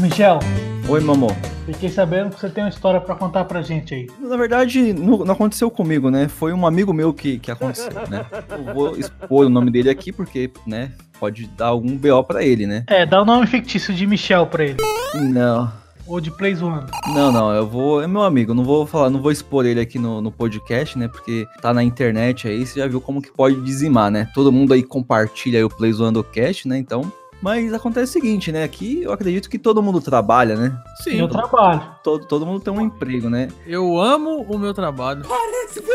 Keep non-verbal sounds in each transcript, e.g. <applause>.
Michel, Oi, amor. fiquei sabendo que você tem uma história pra contar pra gente aí. Na verdade, não, não aconteceu comigo, né? Foi um amigo meu que, que aconteceu, né? Eu vou expor o nome dele aqui porque, né, pode dar algum BO pra ele, né? É, dá o nome fictício de Michel pra ele. Não, Ou de Plays One. não, não, eu vou. É meu amigo, não vou falar, não vou expor ele aqui no, no podcast, né? Porque tá na internet aí, você já viu como que pode dizimar, né? Todo mundo aí compartilha aí o Play Zoando Cast, né? Então. Mas acontece o seguinte, né? Aqui eu acredito que todo mundo trabalha, né? Sim, Eu trabalho. Todo, todo mundo tem um emprego, né? eu amo o meu trabalho.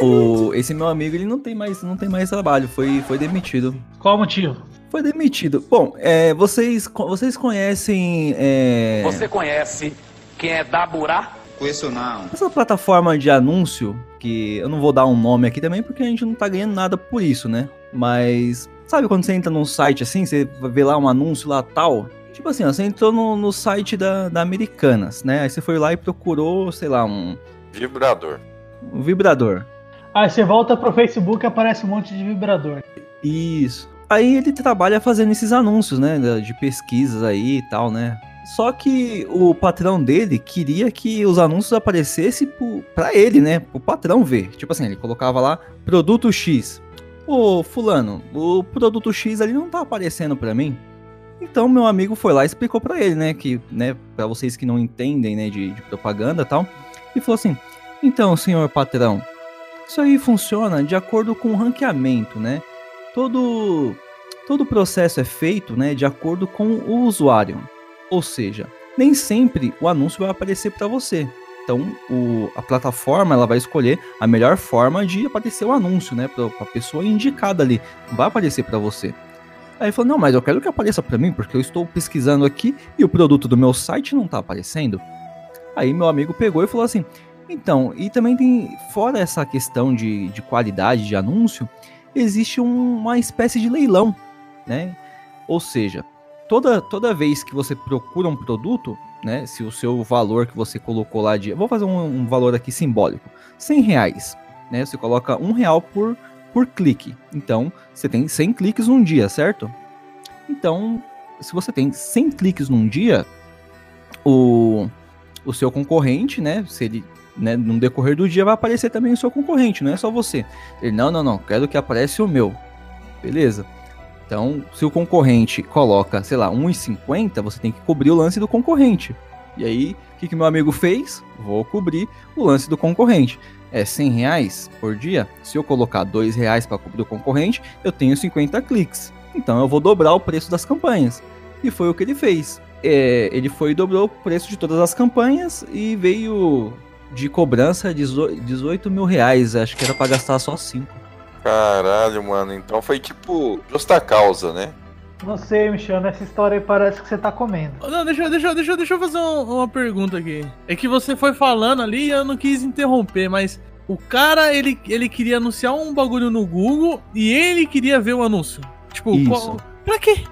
O, esse meu amigo, ele não tem mais, não tem mais trabalho, foi, foi demitido. Qual o motivo? Foi demitido. Bom, é, vocês, vocês conhecem é, Você conhece quem é Daburá? Conheço não. essa plataforma de anúncio, que eu não vou dar um nome aqui também, porque a gente não tá ganhando nada por isso, né? Mas, sabe quando você entra num site assim, você ver lá um anúncio lá tal? Tipo assim, ó, você entrou no, no site da, da Americanas, né? Aí você foi lá e procurou, sei lá, um, Vibrador. um vibrador. Aí você volta pro Facebook e aparece um monte de vibrador. Isso. Aí ele trabalha fazendo esses anúncios, né? De pesquisas aí e tal, né? Só que o patrão dele queria que os anúncios aparecessem pro- pra ele, né? Pro patrão ver. Tipo assim, ele colocava lá produto X. Ô, fulano, o produto X ali não tá aparecendo pra mim. Então meu amigo foi lá e explicou pra ele, né? Que, né, pra vocês que não entendem, né, de, de propaganda e tal. E falou assim: então, senhor patrão, isso aí funciona de acordo com o ranqueamento, né? todo todo o processo é feito, né, de acordo com o usuário. Ou seja, nem sempre o anúncio vai aparecer para você. Então, o- a plataforma ela vai escolher a melhor forma de aparecer o anúncio, né, para a pessoa indicada ali. Vai aparecer para você. Aí falou: "Não, mas eu quero que apareça para mim, porque eu estou pesquisando aqui e o produto do meu site não está aparecendo". Aí meu amigo pegou e falou assim: "Então, e também tem fora essa questão de, de qualidade de anúncio, existe um- uma espécie de leilão, né? Ou seja, toda, toda vez que você procura um produto, né? Se o seu valor que você colocou lá de. Vou fazer um, um valor aqui simbólico: 100 reais, né? Você coloca um real por, por clique. Então, você tem 100 cliques num dia, certo? Então, se você tem 100 cliques num dia, o, o seu concorrente, né? Se ele né, no decorrer do dia vai aparecer também o seu concorrente, não é só você. Ele, não, não, não, quero que apareça o meu. Beleza? Então, se o concorrente coloca, sei lá, 1,50, você tem que cobrir o lance do concorrente. E aí, o que, que meu amigo fez? Vou cobrir o lance do concorrente. É 100 reais por dia? Se eu colocar 2 reais para cobrir o concorrente, eu tenho 50 cliques. Então eu vou dobrar o preço das campanhas. E foi o que ele fez. É, ele foi e dobrou o preço de todas as campanhas e veio de cobrança 18 18 mil reais. Acho que era para gastar só 5. Caralho, mano. Então foi tipo justa causa, né? Não sei, Michel, nessa história aí parece que você tá comendo. Não, deixa, deixa, deixa, deixa eu fazer um- uma pergunta aqui. É que você foi falando ali e eu não quis interromper, mas o cara, ele, ele queria anunciar um bagulho no Google e ele queria ver o anúncio. Tipo, Isso. qual- pra quê?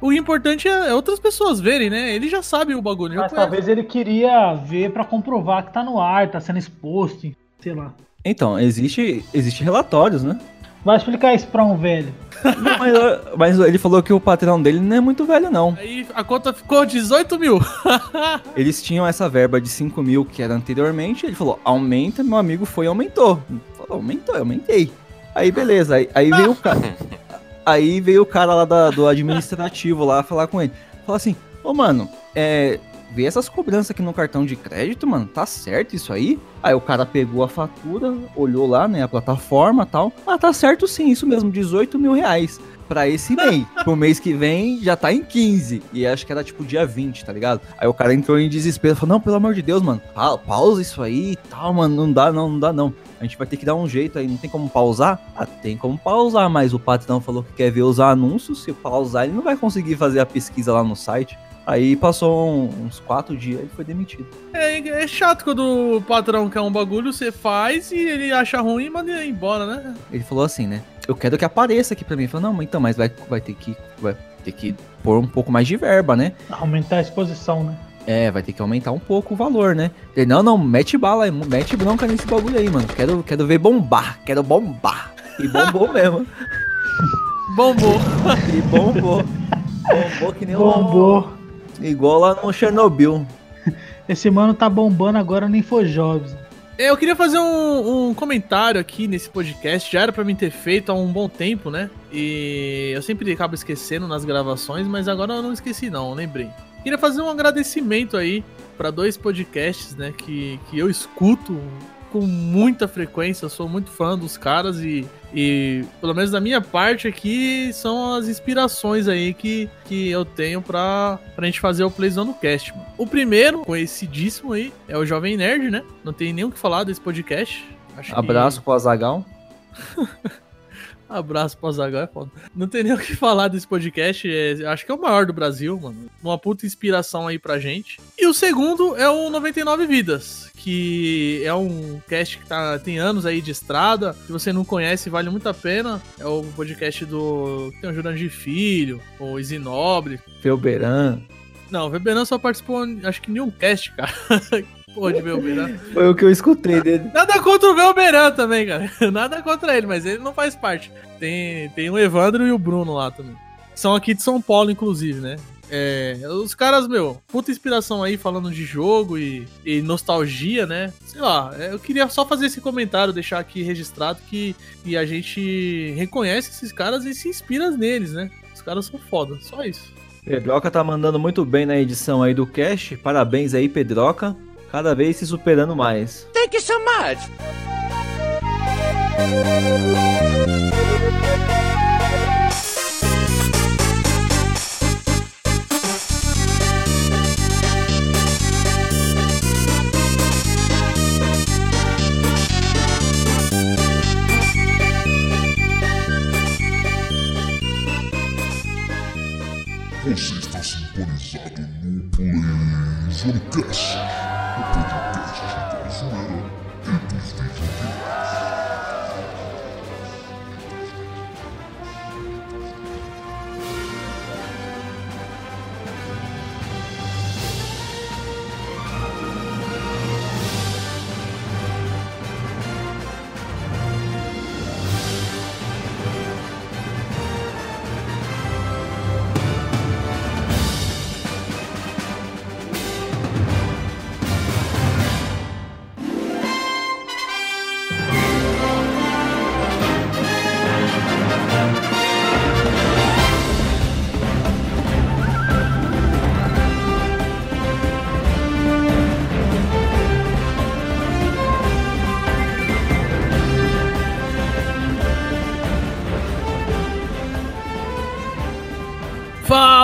O importante é é outras pessoas verem, né? Ele já sabe o bagulho. já Mas talvez ele queria ver pra comprovar que tá no ar, tá sendo exposto, sei lá. Então, existe, existe relatórios, né? Vai explicar isso pra um velho. Não, mas, mas ele falou que o patrão dele não é muito velho, não. Aí a conta ficou 18 mil. <laughs> Eles tinham essa verba de 5 mil que era anteriormente. Ele falou, aumenta, meu amigo foi e aumentou. Falou, aumentou, eu aumentei. Aí beleza, aí, aí veio o cara. <laughs> Aí veio o cara lá da- do administrativo lá falar com ele. Falou assim, ô mano, é. Vê essas cobranças aqui no cartão de crédito, mano. Tá certo isso aí? Aí o cara pegou a fatura, olhou lá, né, a plataforma e tal. Ah, tá certo sim, isso mesmo, 18 mil reais. Pra esse mês. <laughs> Pro mês que vem já tá em 15. E acho que era tipo dia 20, tá ligado? Aí o cara entrou em desespero. Falou: Não, pelo amor de Deus, mano. pa- pausa isso aí e tal, mano. Não dá, não, não dá, não. A gente vai ter que dar um jeito aí. Não tem como pausar? Ah, tem como pausar, mas o patrão falou que quer ver os anúncios. Se pausar, ele não vai conseguir fazer a pesquisa lá no site. Aí passou um- uns quatro dias e ele foi demitido. É, é chato quando o patrão quer um bagulho, você faz e ele acha ruim e manda ele embora, né? Ele falou assim, né? Eu quero que apareça aqui pra mim. Ele falou, não, mas então, mas vai, vai ter que. Vai ter que pôr um pouco mais de verba, né? Aumentar a exposição, né? É, vai ter que aumentar um pouco o valor, né? Ele, não, não, mete bala aí, mete bronca nesse bagulho aí, mano. Quero, quero ver bombar, quero bombar. E bombou <laughs> mesmo. Bombou. E bombou. Bombou que nem Bombou. Igual lá no Chernobyl. <laughs> Esse mano tá bombando agora no Infojobs. É, Eu queria fazer um, um comentário aqui nesse podcast. Já era pra mim ter feito há um bom tempo, né? E eu sempre acabo esquecendo nas gravações, mas agora eu não esqueci, não, lembrei. Queria fazer um agradecimento aí pra dois podcasts, né? Que, que eu escuto com muita frequência. Eu sou muito fã dos caras e, e pelo menos da minha parte aqui, são as inspirações aí que, que eu tenho pra, pra gente fazer o Playzone Cast, mano. O primeiro, conhecidíssimo aí, é o Jovem Nerd, né? Não tem nem o que falar desse podcast. Acho que- Abraço pro Azagal. <laughs> Abraço pro Azaghal, é foda. Não tem nem o que falar desse podcast. é- acho que é o maior do Brasil, mano. Uma puta inspiração aí pra gente. E o segundo é o 99 Vidas, que é um cast que tá, tem anos aí de estrada. Se você não conhece, vale muito a pena. É o podcast do. Tem o Jurandir Filho, o Isinobre. Felberan. Não, o Weberan só participou, acho que em nenhum cast, cara. <laughs> Porra de Weberan. Foi o que eu escutei dele. Nada contra o Velberan também, cara. <laughs> Nada contra ele, mas ele não faz parte. Tem, tem o Evandro e o Bruno lá também. São aqui de São Paulo, inclusive, né? É, os caras, meu, puta inspiração aí falando de jogo e, e nostalgia, né? Sei lá, é, eu queria só fazer esse comentário, deixar aqui registrado que, que a gente reconhece esses caras e se inspira neles, né? Os caras são foda, só isso. Pedroca tá mandando muito bem na edição aí do cast. Parabéns aí, Pedroca. Cada vez se superando mais. Thank you so much. Você está sintonizado no PlayZonecast, o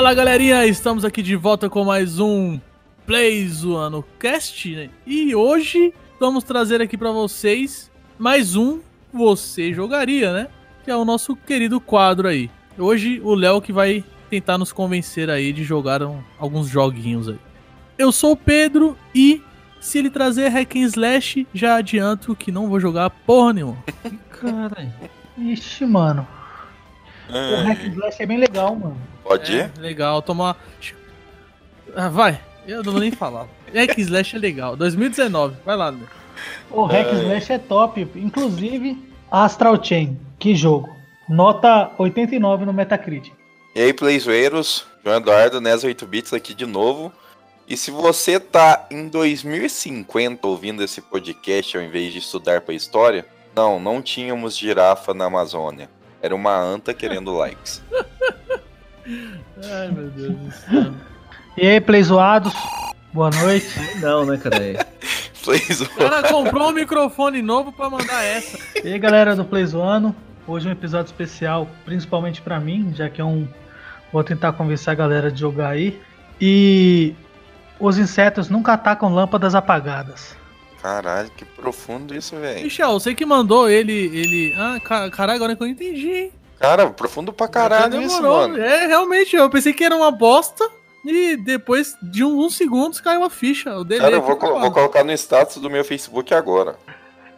Fala galerinha, estamos aqui de volta com mais um Play Zoando Cast, né? E hoje vamos trazer aqui pra vocês mais um Você Jogaria, né? Que é o nosso querido quadro aí. Hoje o Léo que vai tentar nos convencer aí de jogar um- alguns joguinhos aí. Eu sou o Pedro e se ele trazer Hack and Slash, já adianto que não vou jogar porra nenhuma. Caralho. Ixi, mano. O Hack and Slash é bem legal, mano. Pode ir? É, legal, tomar. Ah, vai, eu não vou nem falar. <laughs> Hack Slash é legal, 2019, vai lá, né? O Hack and Slash é top. Inclusive, Astral Chain. Que jogo. Nota 89 no Metacritic. E aí, Playzoeiros, João Eduardo, Nes 8 Bits aqui de novo. E se você tá em 2050 ouvindo esse podcast ao invés de estudar pra história, não, não tínhamos girafa na Amazônia. Era uma anta querendo likes. <laughs> Ai, meu Deus do céu. E aí, playzoados? Boa noite. Não, né, cara? <laughs> Playzo... O cara comprou um microfone novo pra mandar essa. E aí, galera do Playzoano? Hoje é um episódio especial, principalmente pra mim, já que é um. Vou tentar convencer a galera de jogar aí. E os insetos nunca atacam lâmpadas apagadas. Caralho, que profundo isso, velho. Michel, você que mandou ele. ele... Ah, ca- caralho, agora que eu entendi. hein? Cara, profundo pra caralho isso, Demorou. mano. É, realmente, eu pensei que era uma bosta. E depois de uns segundos caiu a ficha. O delay Cara, eu aqui vou, lá. vou colocar no status do meu Facebook agora.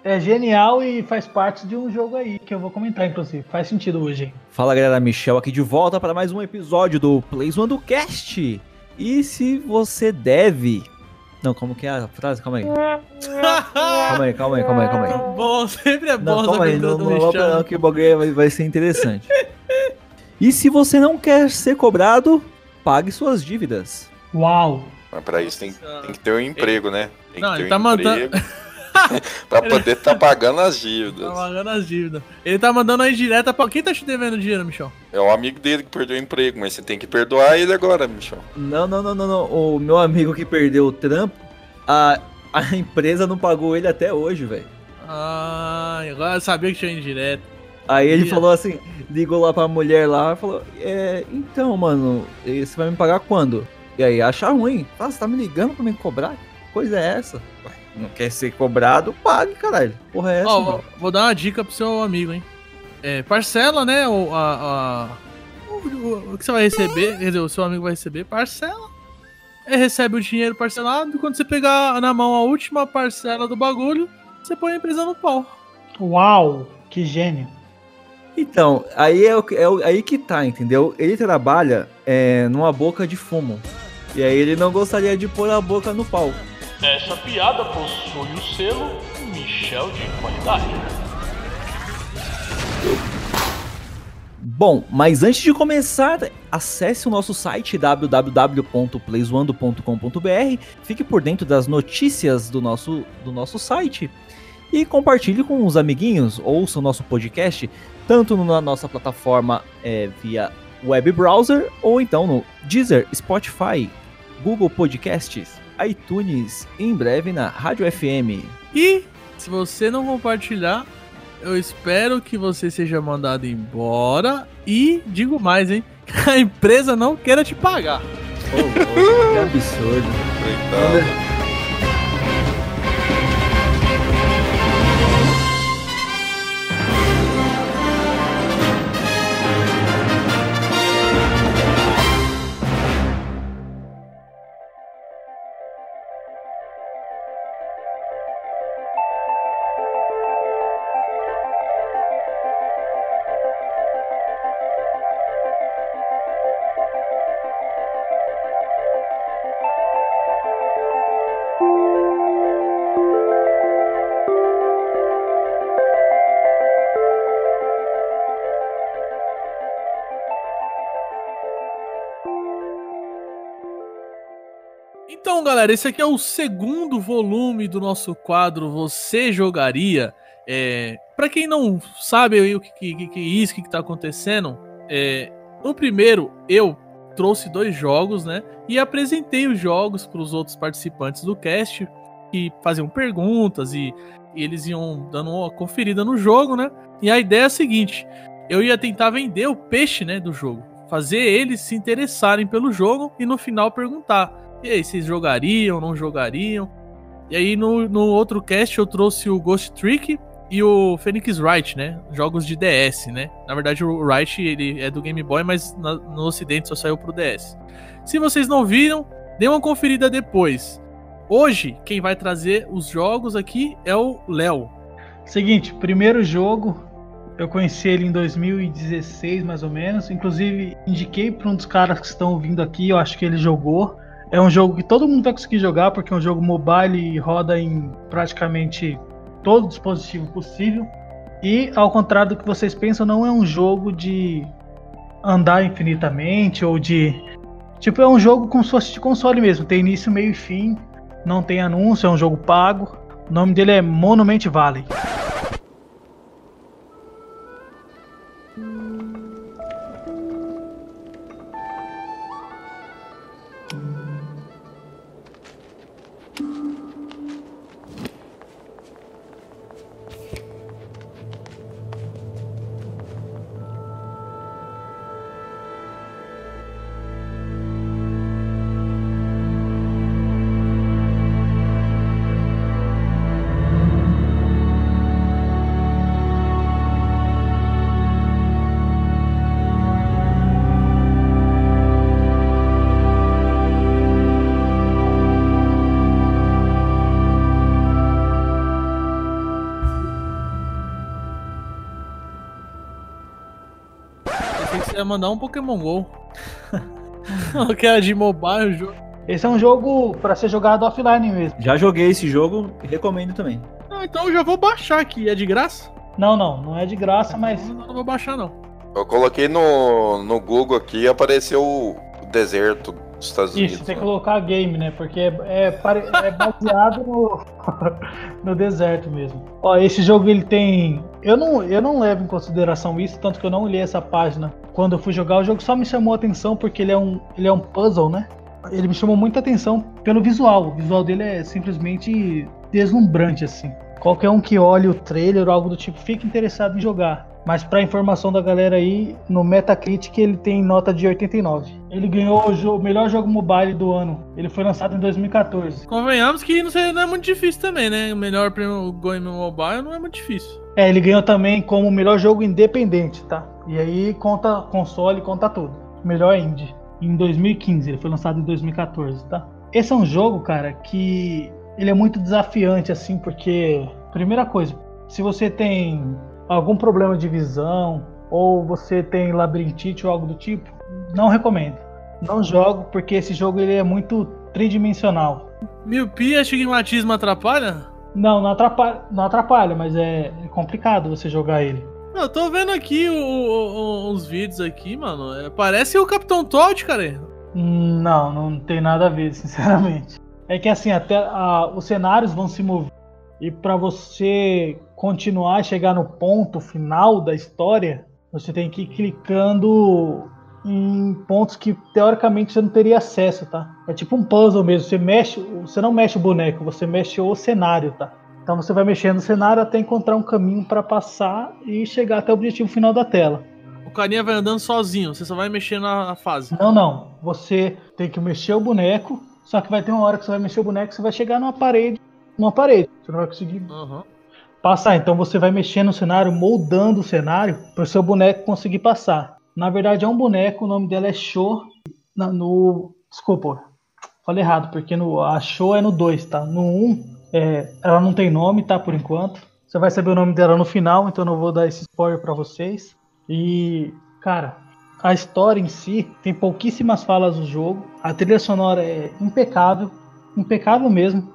É genial e faz parte de um jogo aí que eu vou comentar, inclusive. Faz sentido hoje, hein? Fala galera, Michel aqui de volta para mais um episódio do Plays One do Cast. E se você deve. Não, como que é a frase? Calma aí. <laughs> Calma aí, calma aí, calma aí, calma aí. Bom, sempre é bom Não, calma aí, não, não, Michel. não, que o bagulho vai, vai ser interessante. E se você não quer ser cobrado, pague suas dívidas. Uau! Mas pra isso tem, tem que ter um emprego, né? Tem Não, que ter ele um tá mandando- emprego <laughs> <laughs> pra poder tá pagando as Tá dívidas. pagando as dívidas. Ele tá mandando aí direta pra. Quem tá te devendo dinheiro, Michel? É o amigo dele que perdeu o emprego, mas você tem que perdoar ele agora, Michel. Não, não, não, não, não. O meu amigo que perdeu o trampo, a, a <laughs> empresa não pagou ele até hoje, velho. Ah, agora eu sabia que tinha indireto. Aí ele Ia. falou assim, ligou lá pra mulher lá, falou, é, então, mano, você vai me pagar quando? E aí, acha ruim. Fala, você tá me ligando pra me cobrar? Que coisa é essa? Não quer ser cobrado? Pague, caralho. Porra é essa, Ó, mano? vou, dar uma dica pro seu amigo, hein? É, parcela, né? O, a, a- o, o- o que você vai receber, quer dizer, o seu amigo vai receber, parcela. Ele recebe o dinheiro parcelado e quando você pegar na mão a última parcela do bagulho, você põe a empresa no pau. Uau! Que gênio! Então, aí é, o que- é o- aí que tá, entendeu? Ele trabalha é, numa boca de fumo. E aí ele não gostaria de pôr a boca no pau. Essa piada possui o selo Michel de qualidade. Bom, mas antes de começar, acesse o nosso site www.playzoando.com.br, fique por dentro das notícias do nosso, do nosso site e compartilhe com os amiguinhos, ouça o nosso podcast tanto na nossa plataforma é, via web browser ou então no Deezer, Spotify, Google Podcasts, iTunes em breve na Rádio FM. E se você não compartilhar, eu espero que você seja mandado embora e digo mais, hein? Que a empresa não queira te pagar. Oh, oh, que absurdo. Coitado. Então, galera, esse aqui é o segundo volume do nosso quadro Você Jogaria. É, para quem não sabe aí o que, que, que é isso, o que, que tá acontecendo, é, no primeiro eu trouxe dois jogos, né? E apresentei os jogos para os outros participantes do cast que faziam perguntas e, e eles iam dando uma conferida no jogo, né? E a ideia é a seguinte: eu ia tentar vender o peixe, né, do jogo, fazer eles se interessarem pelo jogo e no final perguntar e aí, vocês jogariam, não jogariam? E aí, no, no outro cast, eu trouxe o Ghost Trick e o Phoenix Wright, né? Jogos de DS, né? Na verdade, o Wright ele é do Game Boy, mas na- no ocidente só saiu pro DS. Se vocês não viram, dê uma conferida depois. Hoje, quem vai trazer os jogos aqui é o Léo. Seguinte, primeiro jogo, eu conheci ele em 2016, mais ou menos. Inclusive, indiquei para um dos caras que estão vindo aqui, eu acho que ele jogou. É um jogo que todo mundo vai conseguir jogar, porque é um jogo mobile e roda em praticamente todo dispositivo possível. E, ao contrário do que vocês pensam, não é um jogo de andar infinitamente ou de. Tipo, é um jogo como se fosse de console mesmo. Tem início, meio e fim. Não tem anúncio, é um jogo pago. O nome dele é Monument Valley. Mandar um Pokémon GO. que era de mobile o jogo. Esse é um jogo para ser jogado offline mesmo. Já joguei esse jogo e recomendo também. Ah, então eu já vou baixar aqui. É de graça? Não, não, não é de graça, mas Não, não vou baixar, não. Eu coloquei no, no Google aqui e apareceu o deserto dos Estados Isso, Unidos. tem que né? colocar game, né? Porque é, é pare- é baseado no, <laughs> no deserto mesmo. Ó, esse jogo ele tem. Eu não, eu não levo em consideração isso, tanto que eu não li essa página quando eu fui jogar. O jogo só me chamou a atenção porque ele é um, ele é um puzzle, né? Ele me chamou muita atenção pelo visual. O visual dele é simplesmente deslumbrante, assim. Qualquer um que olhe o trailer ou algo do tipo fica interessado em jogar. Mas pra informação da galera aí, no Metacritic ele tem nota de 89. Ele ganhou o, jo- o melhor jogo mobile do ano. Ele foi lançado em 2014. Convenhamos que não, sei, não é muito difícil também, né? O melhor prêmio Game Mobile não é muito difícil. É, ele ganhou também como melhor jogo independente, tá? E aí conta console, conta tudo. Melhor indie. Em 2015, ele foi lançado em 2014, tá? Esse é um jogo, cara, que ele é muito desafiante, assim, porque, primeira coisa, se você tem algum problema de visão, ou você tem labirintite ou algo do tipo, não recomendo. Não jogo, porque esse jogo ele é muito tridimensional. Miopia, astigmatismo atrapalha? Não, não atrapalha, não atrapalha mas é, é complicado você jogar ele. Eu tô vendo aqui o- o- os vídeos aqui, mano. É, parece o Capitão Todd, cara. Não, não tem nada a ver, <laughs> sinceramente. É que assim, até a- os cenários vão se mover. E pra você continuar a chegar no ponto final da história, você tem que ir clicando em pontos que teoricamente você não teria acesso, tá? É tipo um puzzle mesmo. Você mexe, você não mexe o boneco, você mexe o cenário, tá? Então você vai mexendo no cenário até encontrar um caminho pra passar e chegar até o objetivo final da tela. O carinha vai andando sozinho, você só vai mexer na fase. Não, não. Você tem que mexer o boneco, só que vai ter uma hora que você vai mexer o boneco, você vai chegar numa parede, numa parede. Você não vai conseguir Aham. Passar. Então você vai mexer no cenário, moldando o cenário para o seu boneco conseguir passar. Na verdade é um boneco, o nome dela é Show. Na- no, desculpa, falei errado, porque no, a Show é no 2, tá? No 1, é, ela não tem nome, tá? Por enquanto. Você vai saber o nome dela no final, então eu não vou dar esse spoiler para vocês. E, cara, a história em si tem pouquíssimas falas do jogo. A trilha sonora é impecável, impecável mesmo.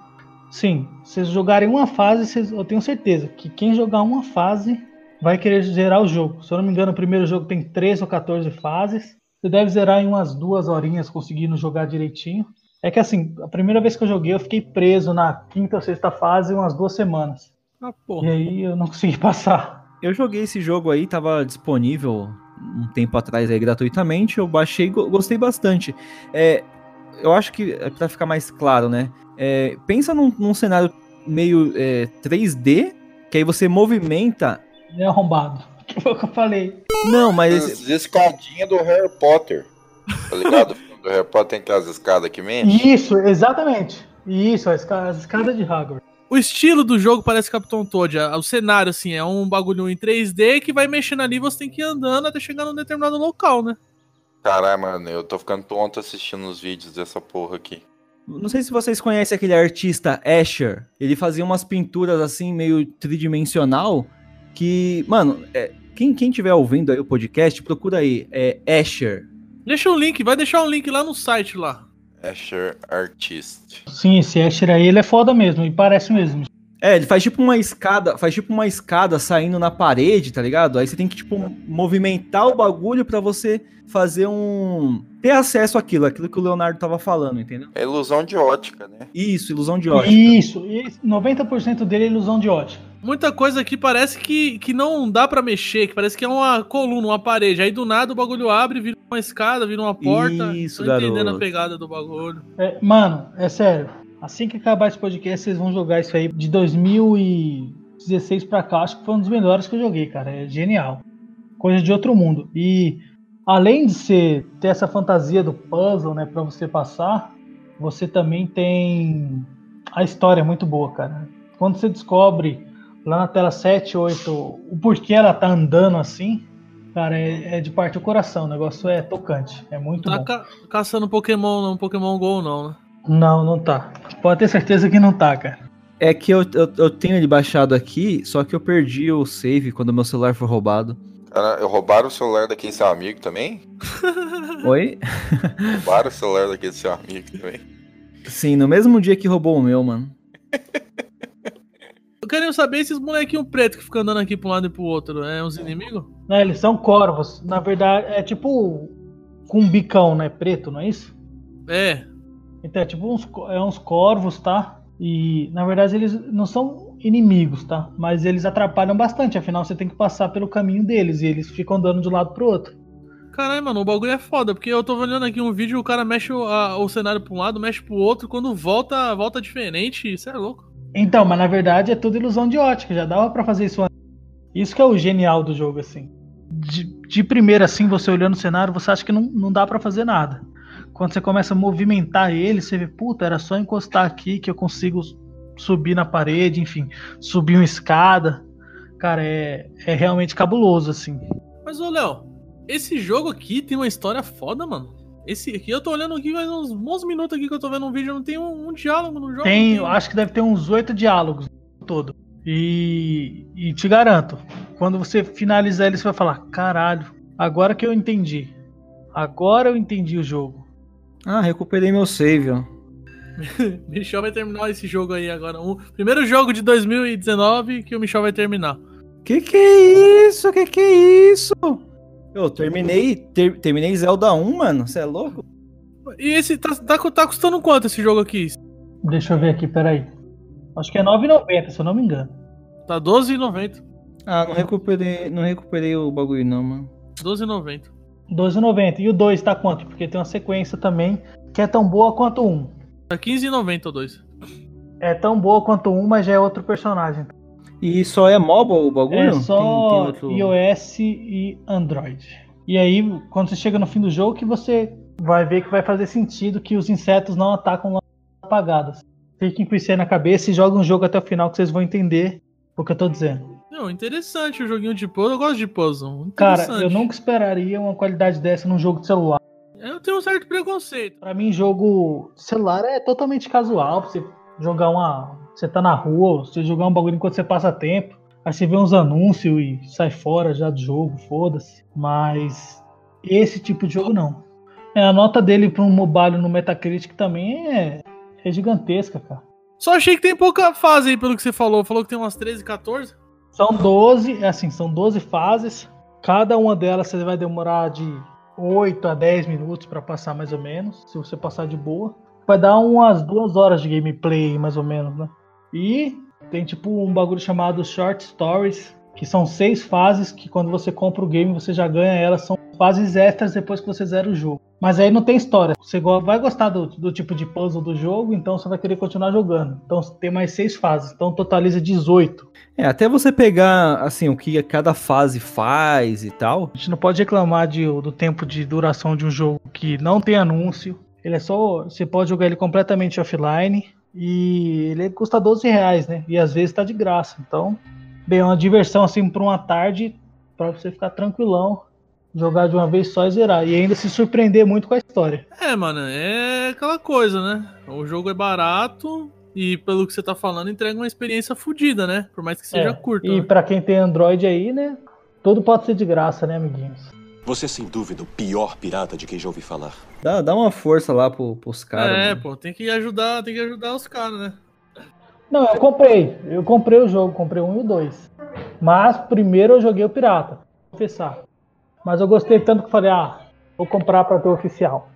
Sim, vocês jogarem uma fase, vocês- eu tenho certeza que quem jogar uma fase vai querer zerar o jogo. Se eu não me engano, o primeiro jogo tem 13 ou 14 fases. Você deve zerar em umas duas horinhas conseguindo jogar direitinho. É que assim, a primeira vez que eu joguei, eu fiquei preso na quinta ou sexta fase umas duas semanas. Ah, E porra. aí eu não consegui <laughs> passar. Eu joguei esse jogo aí, tava disponível um tempo atrás aí gratuitamente, eu baixei e go- gostei bastante. É, eu acho que, é pra ficar mais claro, né? É, pensa num, num cenário meio é, 3D, que aí você movimenta. É arrombado. Que <laughs> foi o que eu falei. Não, mas. As escadinhas do Harry Potter. Tá ligado? O <laughs> filme do Harry Potter tem aquelas escadas que mexem. Isso, exatamente. Isso, as esca- as escadas de Hogwarts. O estilo do jogo parece Capitão Toad. O cenário, assim, é um bagulho em 3D que vai mexendo ali e você tem que ir andando até chegar num determinado local, né? Caralho, mano, eu tô ficando tonto assistindo os vídeos dessa porra aqui. Não sei se vocês conhecem aquele artista Asher. Ele fazia umas pinturas assim, meio tridimensional. Que, mano, é, quem, quem tiver ouvindo aí o podcast, procura aí. É Asher. Deixa o link, vai deixar um link lá no site lá. Asher Artist. Sim, esse Asher aí, ele é foda mesmo, e parece mesmo. É, ele faz tipo uma escada, faz tipo uma escada saindo na parede, tá ligado? Aí você tem que tipo movimentar o bagulho pra você fazer um ter acesso àquilo, aquilo que o Leonardo tava falando, entendeu? É ilusão de ótica, né? Isso, ilusão de ótica. Isso, e 90% dele é ilusão de ótica. Muita coisa aqui parece que, que não dá pra mexer, que parece que é uma coluna, uma parede. Aí do nada o bagulho abre, vira uma escada, vira uma porta. Isso, Tô entendendo garoto. a pegada do bagulho. É, mano, é sério. Assim que acabar esse podcast, vocês vão jogar isso aí de 2016 pra cá. Acho que foi um dos melhores que eu joguei, cara. É genial. Coisa de outro mundo. E além de ser, ter essa fantasia do puzzle, né, pra você passar, você também tem a história é muito boa, cara. Quando você descobre lá na tela 7, 8 o porquê ela tá andando assim, cara, é, é de partir o coração. O negócio é tocante. É muito Tá bom. ca- caçando Pokémon, não Pokémon GO, não, né? Não, não tá. Pode ter certeza que não tá, cara. É que eu, eu, eu tenho ele baixado aqui, só que eu perdi o save quando meu celular foi roubado. Cara, roubaram o celular daquele seu amigo também? <laughs> Oi? Roubaram o celular daquele seu amigo também? Sim, no mesmo dia que roubou o meu, mano. Eu queria saber esses molequinhos pretos que ficam andando aqui pra um lado e pro outro. É uns inimigos? Né, eles são corvos. Na verdade, é tipo com um bicão, né? Preto, não é isso? É. Então é tipo uns, é uns corvos, tá? E na verdade eles não são inimigos, tá? Mas eles atrapalham bastante, afinal você tem que passar pelo caminho deles e eles ficam andando de um lado pro outro. Caralho, mano, o bagulho é foda, porque eu tô olhando aqui um vídeo e o cara mexe o, a- o cenário pra um lado, mexe pro outro, quando volta, volta diferente, isso é louco. Então, mas na verdade é tudo ilusão de ótica, já dava pra fazer isso antes. Isso que é o genial do jogo, assim. De, de primeira, assim, você olhando o cenário, você acha que não, não dá pra fazer nada. Quando você começa a movimentar ele, você vê, puta, era só encostar aqui que eu consigo subir na parede, enfim, subir uma escada. Cara, é, é realmente cabuloso, assim. Mas, ô, Léo, esse jogo aqui tem uma história foda, mano. Esse aqui, eu tô olhando aqui faz uns bons minutos aqui que eu tô vendo um vídeo, não tem um, um diálogo no jogo. Tem, não eu acho que deve ter uns oito diálogos todo. E, e te garanto, quando você finalizar ele, você vai falar: caralho, agora que eu entendi. Agora eu entendi o jogo. Ah, recuperei meu save, ó. <laughs> Michel vai terminar esse jogo aí agora. O primeiro jogo de 2019 que o Michel vai terminar. Que que é isso? Que que é isso? Eu terminei, ter- terminei Zelda 1, mano. Você é louco? E esse tá, tá, tá custando quanto esse jogo aqui? Deixa eu ver aqui, peraí. Acho que é 9,90, se eu não me engano. Tá 12,90. Ah, não recuperei, não recuperei o bagulho não, mano. 12,90. 12,90. E o 2 tá quanto? Porque tem uma sequência também que é tão boa quanto o 1. Tá 15,90 o 2. É tão boa quanto o 1, mas já é outro personagem. E só é mobile o bagulho? É Tem- só tem outro- iOS e Android. E aí, quando você chega no fim do jogo, que você vai ver que vai fazer sentido que os insetos não atacam apagadas. Fiquem com isso aí na cabeça e joguem um jogo até o final que vocês vão entender o que eu tô dizendo. Não, interessante o joguinho de puzzle. Eu gosto de puzzle. Cara, eu nunca esperaria uma qualidade dessa num jogo de celular. Eu tenho um certo preconceito. Pra mim, jogo de celular é totalmente casual. Pra você jogar uma. Você tá na rua, você jogar um bagulho enquanto você passa tempo. Aí você vê uns anúncios e sai fora já do jogo, foda-se. Mas esse tipo de jogo não. É, a nota dele pra um mobile no Metacritic também é, é gigantesca, cara. Só achei que tem pouca fase aí, pelo que você falou. Falou que tem umas 13, 14. São 12, é assim, são 12 fases. Cada uma delas você vai demorar de 8 a 10 minutos pra passar mais ou menos, se você passar de boa. Vai dar umas duas horas de gameplay, mais ou menos, né? E tem tipo um bagulho chamado Short Stories, que são seis fases que quando você compra o game você já ganha elas, são fases extras depois que você zera o jogo. Mas aí não tem história. Você vai gostar do, do tipo de puzzle do jogo, então você vai querer continuar jogando. Então tem mais seis fases, então totaliza 18. É, até você pegar, assim, o que cada fase faz e tal. A gente não pode reclamar de- do tempo de duração de um jogo que não tem anúncio. Ele é só. Você pode jogar ele completamente offline. E ele custa 12 reais, né? E às vezes tá de graça. Então, bem, é uma diversão assim pra uma tarde, pra você ficar tranquilão, jogar de uma vez só e zerar. E ainda se surpreender muito com a história. É, mano, é aquela coisa, né? O jogo é barato e, pelo que você tá falando, entrega uma experiência fodida, né? Por mais que seja É, curta. E né? pra quem tem Android aí, né? Tudo pode ser de graça, né, amiguinhos? Você é sem dúvida o pior pirata de quem já ouvi falar. Dá, dá uma força lá pro, pros caras. é, mano. pô, tem que ajudar, tem que ajudar os caras, né? Não, eu comprei. Eu comprei o jogo, comprei um e o dois. Mas primeiro eu joguei o pirata, vou confessar. Mas eu gostei tanto que falei, ah, vou comprar para ter oficial.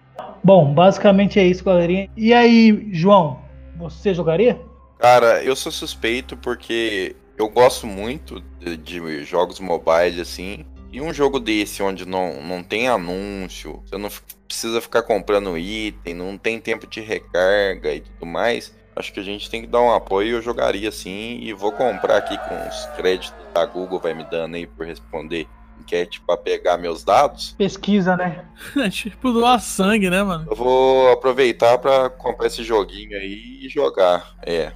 Bom, basicamente é isso, galerinha. E aí, João, você jogaria? Cara, eu sou suspeito porque eu gosto muito de, de jogos mobile assim. E um jogo desse onde não, não tem anúncio, você não precisa ficar comprando item, não tem tempo de recarga e tudo mais. Acho que a gente tem que dar um apoio. Eu jogaria sim e vou comprar aqui com os créditos da Google vai me dando aí por responder enquete para pegar meus dados. Pesquisa, né? <laughs> É tipo doar sangue, né, mano? Eu vou aproveitar para comprar esse joguinho aí e jogar. É,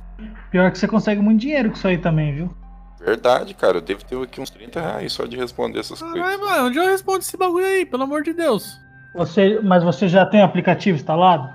Pior que você consegue muito dinheiro com isso aí também, viu? verdade, cara. Eu devo ter aqui uns 30 reais só de responder essas coisas. Mano, onde eu respondo esse bagulho aí, pelo amor de Deus? Você, mas você já tem o aplicativo instalado?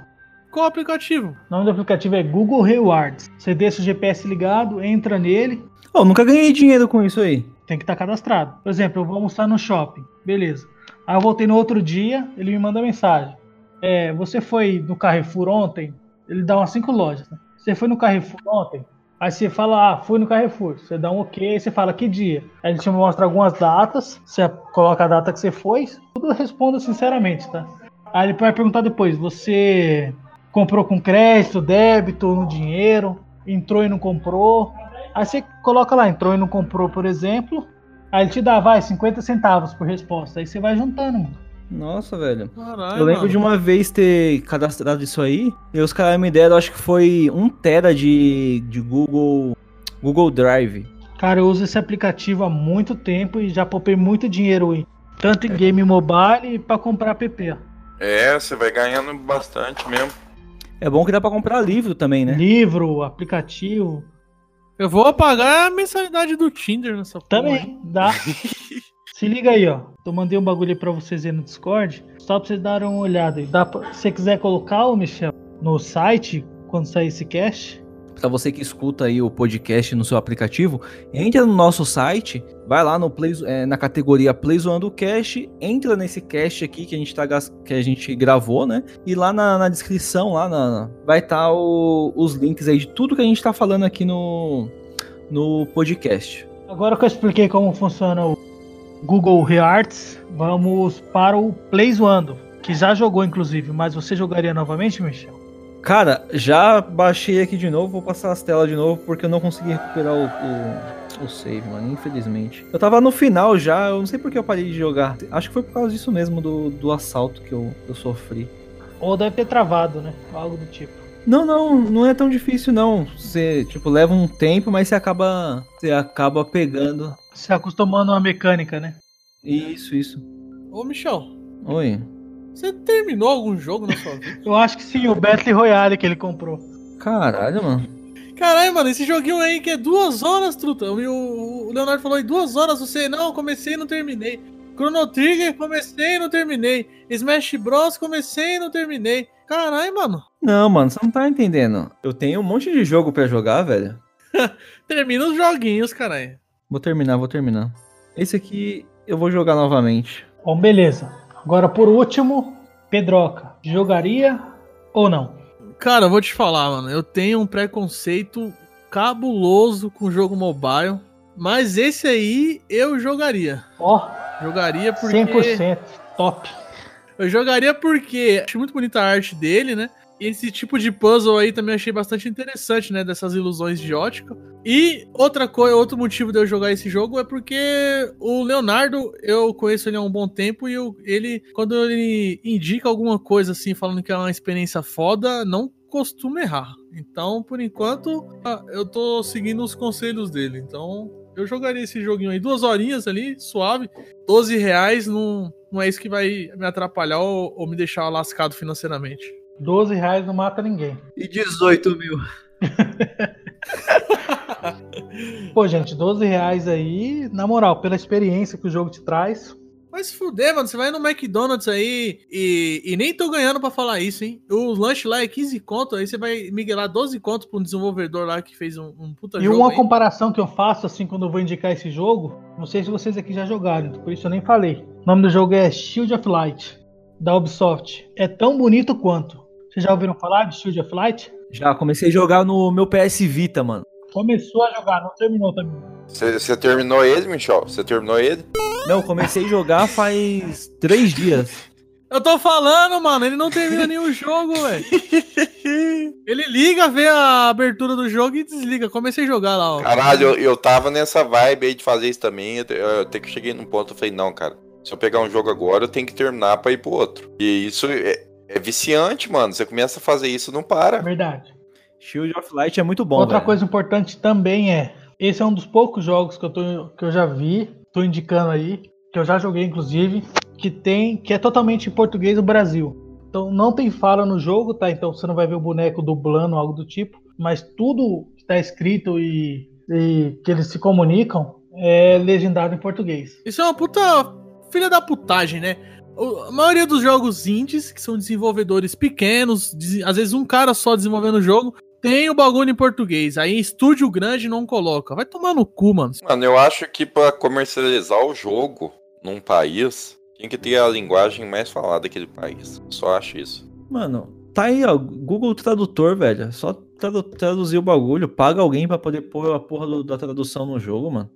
Qual aplicativo? O nome do aplicativo é Google Rewards. Você deixa o GPS ligado, entra nele, Ô, nunca ganhei dinheiro com isso aí. tem que estar cadastrado. Por exemplo, eu vou almoçar no shopping, beleza. Aí eu voltei no outro dia, ele me manda mensagem. É, você foi no Carrefour ontem? Ele dá umas cinco lojas. Né? Você foi no Carrefour ontem? Aí você fala, ah, fui no Carrefour. Você dá um ok, você fala que dia. Aí ele te mostra algumas datas, você coloca a data que você foi, tudo eu respondo sinceramente, tá? Aí ele vai perguntar depois: você comprou com crédito, débito, no dinheiro, entrou e não comprou. Aí você coloca lá, entrou e não comprou, por exemplo. Aí ele te dá, vai, 50 centavos por resposta. Aí você vai juntando, mano. Nossa, velho. Caralho, Eu lembro mano. de uma vez ter cadastrado isso aí, e os caras me deram, acho que foi um tera de, de Google, Google Drive. Cara, eu uso esse aplicativo há muito tempo e já poupei muito dinheiro em tanto em game mobile e pra comprar app. É, você vai ganhando bastante mesmo. É bom que dá pra comprar livro também, né? Livro, aplicativo, Eu vou pagar a mensalidade do Tinder nessa porra. também dá. <laughs> Se liga aí, ó. Eu mandei um bagulho aí pra vocês aí no Discord, só pra vocês darem uma olhada aí. Dá pra, se você quiser colocar, ô Michel, no site, quando sair esse cast, Pra você que escuta aí o podcast no seu aplicativo, entra no nosso site, vai lá no Play, é, na categoria Play Zoando Cast, entra nesse cast aqui que a gente, tá, que a gente gravou, né? E lá na, na descrição, lá na, vai estar os links aí de tudo que a gente tá falando aqui no, no podcast. Agora que eu expliquei como funciona o Google Rearts, vamos para o Play Zoando, que já jogou inclusive, mas você jogaria novamente, Michel? Cara, já baixei aqui de novo, vou passar as telas de novo porque eu não consegui recuperar o, o, o save, mano, infelizmente. Eu tava no final já, eu não sei por que eu parei de jogar. Acho que foi por causa disso mesmo, do, do assalto que eu, eu sofri. Ou deve ter travado, né? Algo do tipo. Não, não, não é tão difícil não. Você, tipo, leva um tempo, mas você acaba, você acaba pegando. Se acostumando a mecânica, né? Isso, isso. Ô, Michel, Oi. Você terminou algum jogo na sua vida? <laughs> Eu acho que sim, o Battle Royale que ele comprou. Caralho, mano. Caralho, mano, esse joguinho aí que é duas horas, truta. E o, o Leonardo falou em duas horas, você não, comecei e não terminei. Chrono Trigger, comecei e não terminei. Smash Bros, comecei e não terminei. Caralho, mano. Não, mano, você não tá entendendo. Eu tenho um monte de jogo pra jogar, velho. <laughs> Termina os joguinhos, caralho. Vou terminar, vou terminar. Esse aqui eu vou jogar novamente. Bom, beleza. Agora por último, Pedroca. Jogaria ou não? Cara, eu vou te falar, mano. Eu tenho um preconceito cabuloso com jogo mobile. Mas esse aí eu jogaria. Ó, Jogaria porque. 100%. Top. Eu jogaria porque achei muito bonita a arte dele, né? Esse tipo de puzzle aí também achei bastante interessante, né? Dessas ilusões de ótica. E outra coisa, outro motivo de eu jogar esse jogo é porque o Leonardo, eu conheço ele há um bom tempo e eu- ele, quando ele indica alguma coisa assim, falando que é uma experiência foda, não costuma errar. Então, por enquanto, ah, eu tô seguindo os conselhos dele. Então, eu jogaria esse joguinho aí, duas horinhas ali, suave. 12 reais não, não é isso que vai me atrapalhar ou, ou me deixar lascado financeiramente. 12 reais não mata ninguém. E 18 mil. <laughs> Pô, gente, 12 reais aí, na moral, pela experiência que o jogo te traz. Vai se fuder, mano. Você vai no McDonald's aí e, e nem tô ganhando pra falar isso, hein? O lanche lá é 15 conto, aí você vai miguelar 12 conto pra um desenvolvedor lá que fez um, um puta E jogo uma aí. comparação que eu faço, assim, quando eu vou indicar esse jogo, não sei se vocês aqui já jogaram, por isso eu nem falei. O nome do jogo é Shield of Light, da Ubisoft. É tão bonito quanto. Vocês já ouviram falar de Shield of Light? Já comecei a jogar no meu PS Vita, mano. Começou a jogar, não terminou também. Você terminou ele, Michel? Você terminou ele? Não, comecei a jogar faz três dias. Eu tô falando, mano, ele não termina nenhum <laughs> jogo, velho. Ele liga, vê a abertura do jogo e desliga. Comecei a jogar lá, ó. Caralho, eu, eu tava nessa vibe aí de fazer isso também. Eu, até que cheguei num ponto, eu falei, não, cara. Se eu pegar um jogo agora, eu tenho que terminar pra ir pro outro. E isso é, é viciante, mano. Você começa a fazer isso, não para. Verdade. Shield of Light é muito bom, Outra velho. coisa importante também é, esse é um dos poucos jogos que eu, tô, que eu já vi, tô indicando aí, que eu já joguei inclusive, que tem, que é totalmente em português do Brasil. Então não tem fala no jogo, tá? Então você não vai ver o boneco dublando algo do tipo, mas tudo que tá escrito e, e que eles se comunicam é legendado em português. Isso é uma puta filha da putagem, né? A maioria dos jogos indies, que são desenvolvedores pequenos, des- às vezes um cara só desenvolvendo o jogo, tem o bagulho em português. Aí estúdio grande não coloca. Vai tomar no cu, mano. Mano, eu acho que pra comercializar o jogo num país, tem que ter a linguagem mais falada daquele país. Só acho isso. Mano, tá aí, ó. Google Tradutor, velho. É Só tradu- traduzir o bagulho. Paga alguém pra poder pôr a porra do- da tradução no jogo, mano.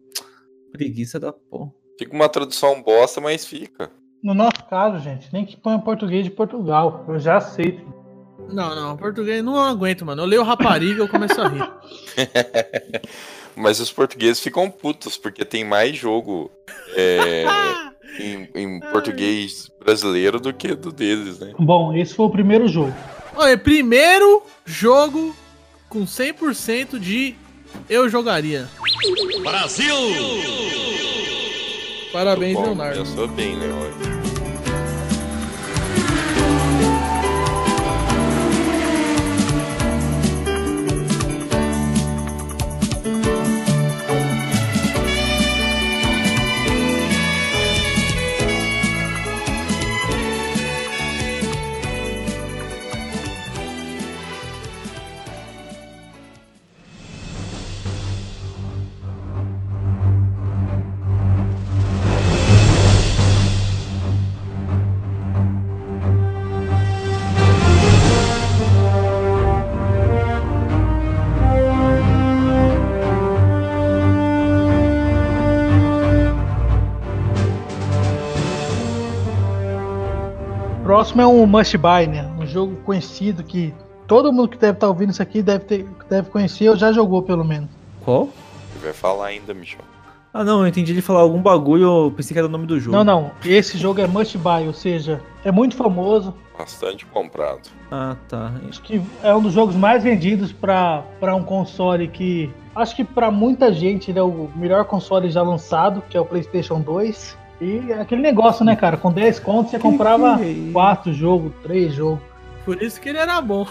Preguiça da porra. Fica uma tradução bosta, mas fica. No nosso caso, gente, nem que ponha português de Portugal. Eu já aceito. Não, não, português não aguento, mano. Eu leio rapariga e eu começo a rir. <laughs> Mas os portugueses ficam putos, porque tem mais jogo é, <laughs> em, em português brasileiro do que do deles, né? Bom, esse foi o primeiro jogo. Olha, primeiro jogo com 100% de eu jogaria. Brasil! Parabéns, Bom, Leonardo. Pensou bem, né? Próximo é um Must Buy, né? Um jogo conhecido que todo mundo que deve estar ouvindo isso aqui deve, ter, deve conhecer ou já jogou pelo menos. Qual? Ele vai falar ainda, Michel. Ah, não, eu entendi ele falar algum bagulho, eu pensei que era o nome do jogo. Não, não. Esse jogo é Must Buy, ou seja, é muito famoso. Bastante comprado. Ah, tá. Acho que é um dos jogos mais vendidos para um console que. Acho que para muita gente ele é o melhor console já lançado, que é o PlayStation 2. E é aquele negócio, né, cara? Com 10 contos você comprava que é isso? 4 jogos, 3 jogos. Por isso que ele era bom.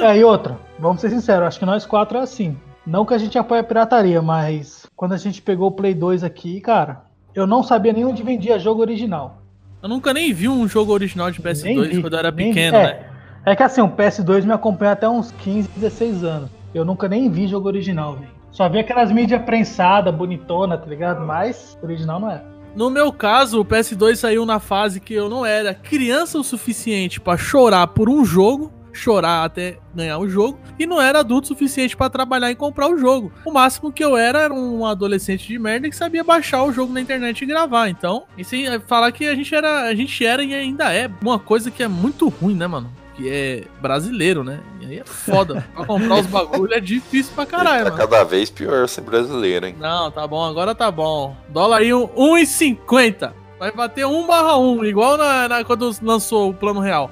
É, e outra, vamos ser sinceros, acho que nós quatro é assim. Não que a gente apoie a pirataria, mas quando a gente pegou o Play 2 aqui, cara, eu não sabia nem onde vendia jogo original. Eu nunca nem vi um jogo original de Nem PS2 vi, quando eu era pequeno, é, né? É que assim, o PS2 me acompanha até uns 15, 16 anos. Eu nunca nem vi jogo original, velho. Só vi aquelas mídias prensadas, bonitona, tá ligado? Mas original não é. No meu caso, o PS2 saiu na fase que eu não era criança o suficiente pra chorar por um jogo, chorar até ganhar o jogo, e não era adulto o suficiente pra trabalhar e comprar o jogo. O máximo que eu era era um adolescente de merda que sabia baixar o jogo na internet e gravar. Então, e sem eh, falar que a gente era, a gente era e ainda é uma coisa que é muito ruim, né, mano? Que é brasileiro, né? E aí é foda. <laughs> pra comprar os bagulho é difícil pra caralho, tá mano. cada vez pior ser brasileiro, hein? Não, tá bom, agora tá bom. Dólar aí, um- 1,50. Vai bater 1 barra 1, igual na, na- quando lançou o plano real.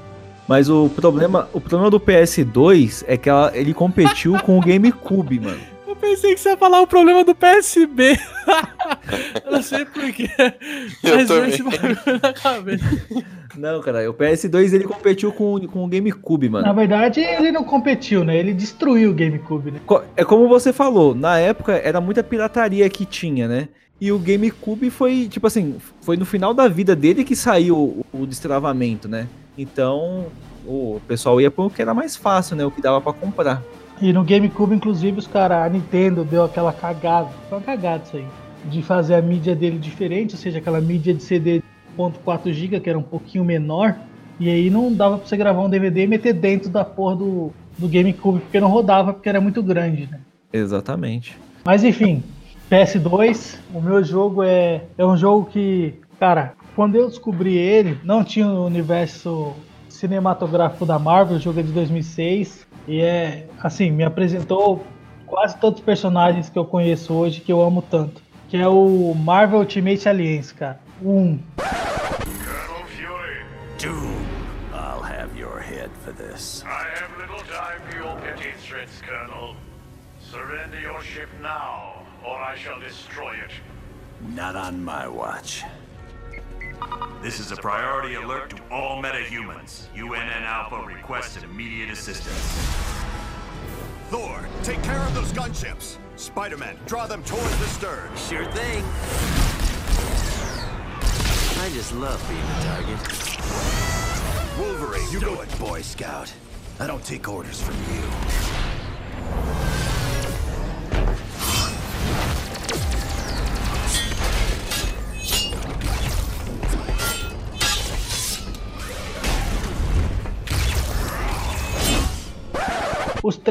Mas o problema, o problema do PS2 é que ela- ele competiu com o <laughs> GameCube, mano. Eu pensei que você ia falar o problema do PSB. <laughs> eu não sei porquê. Eu Mas também. esse bagulho na cabeça. Não, cara, o PS2 ele competiu com, o- com o GameCube, Na mano. verdade, ele não competiu, né? Ele destruiu o GameCube, né? É como você falou, na época era muita pirataria que tinha, né? E o GameCube foi, tipo assim, foi no final da vida dele que saiu o, o destravamento, né? Então, o pessoal ia pro que era mais fácil, né? O que dava pra comprar. E no GameCube, inclusive, os caras, a Nintendo deu aquela cagada, foi uma cagada isso aí, de fazer a mídia dele diferente, ou seja, aquela mídia de CD 1.4 GB, que era um pouquinho menor, e aí não dava pra você gravar um DVD e meter dentro da porra do, do GameCube, porque não rodava, porque era muito grande, né? Exatamente. Mas enfim, PS2, o meu jogo é, é um jogo que, cara, quando eu descobri ele, não tinha o universo cinematográfico da Marvel, o jogo é de 2006, e é, assim, me apresentou quase todos os personagens que eu conheço hoje, que eu amo tanto, que é o Marvel Ultimate Alliance, cara. Um, Colonel Fury, Doom, I'll have your head for this. I have little time for your petty threats, Colonel. Surrender your ship now, or I shall destroy it. Not on my watch. This is a priority alert to all metahumans. UNN Alpha requests immediate assistance. Thor, take care of those gunships. Spider-Man, draw them towards the stern. Sure thing. I just love being a target. Wolverine, you Do go it, Boy Scout. I don't take orders from you.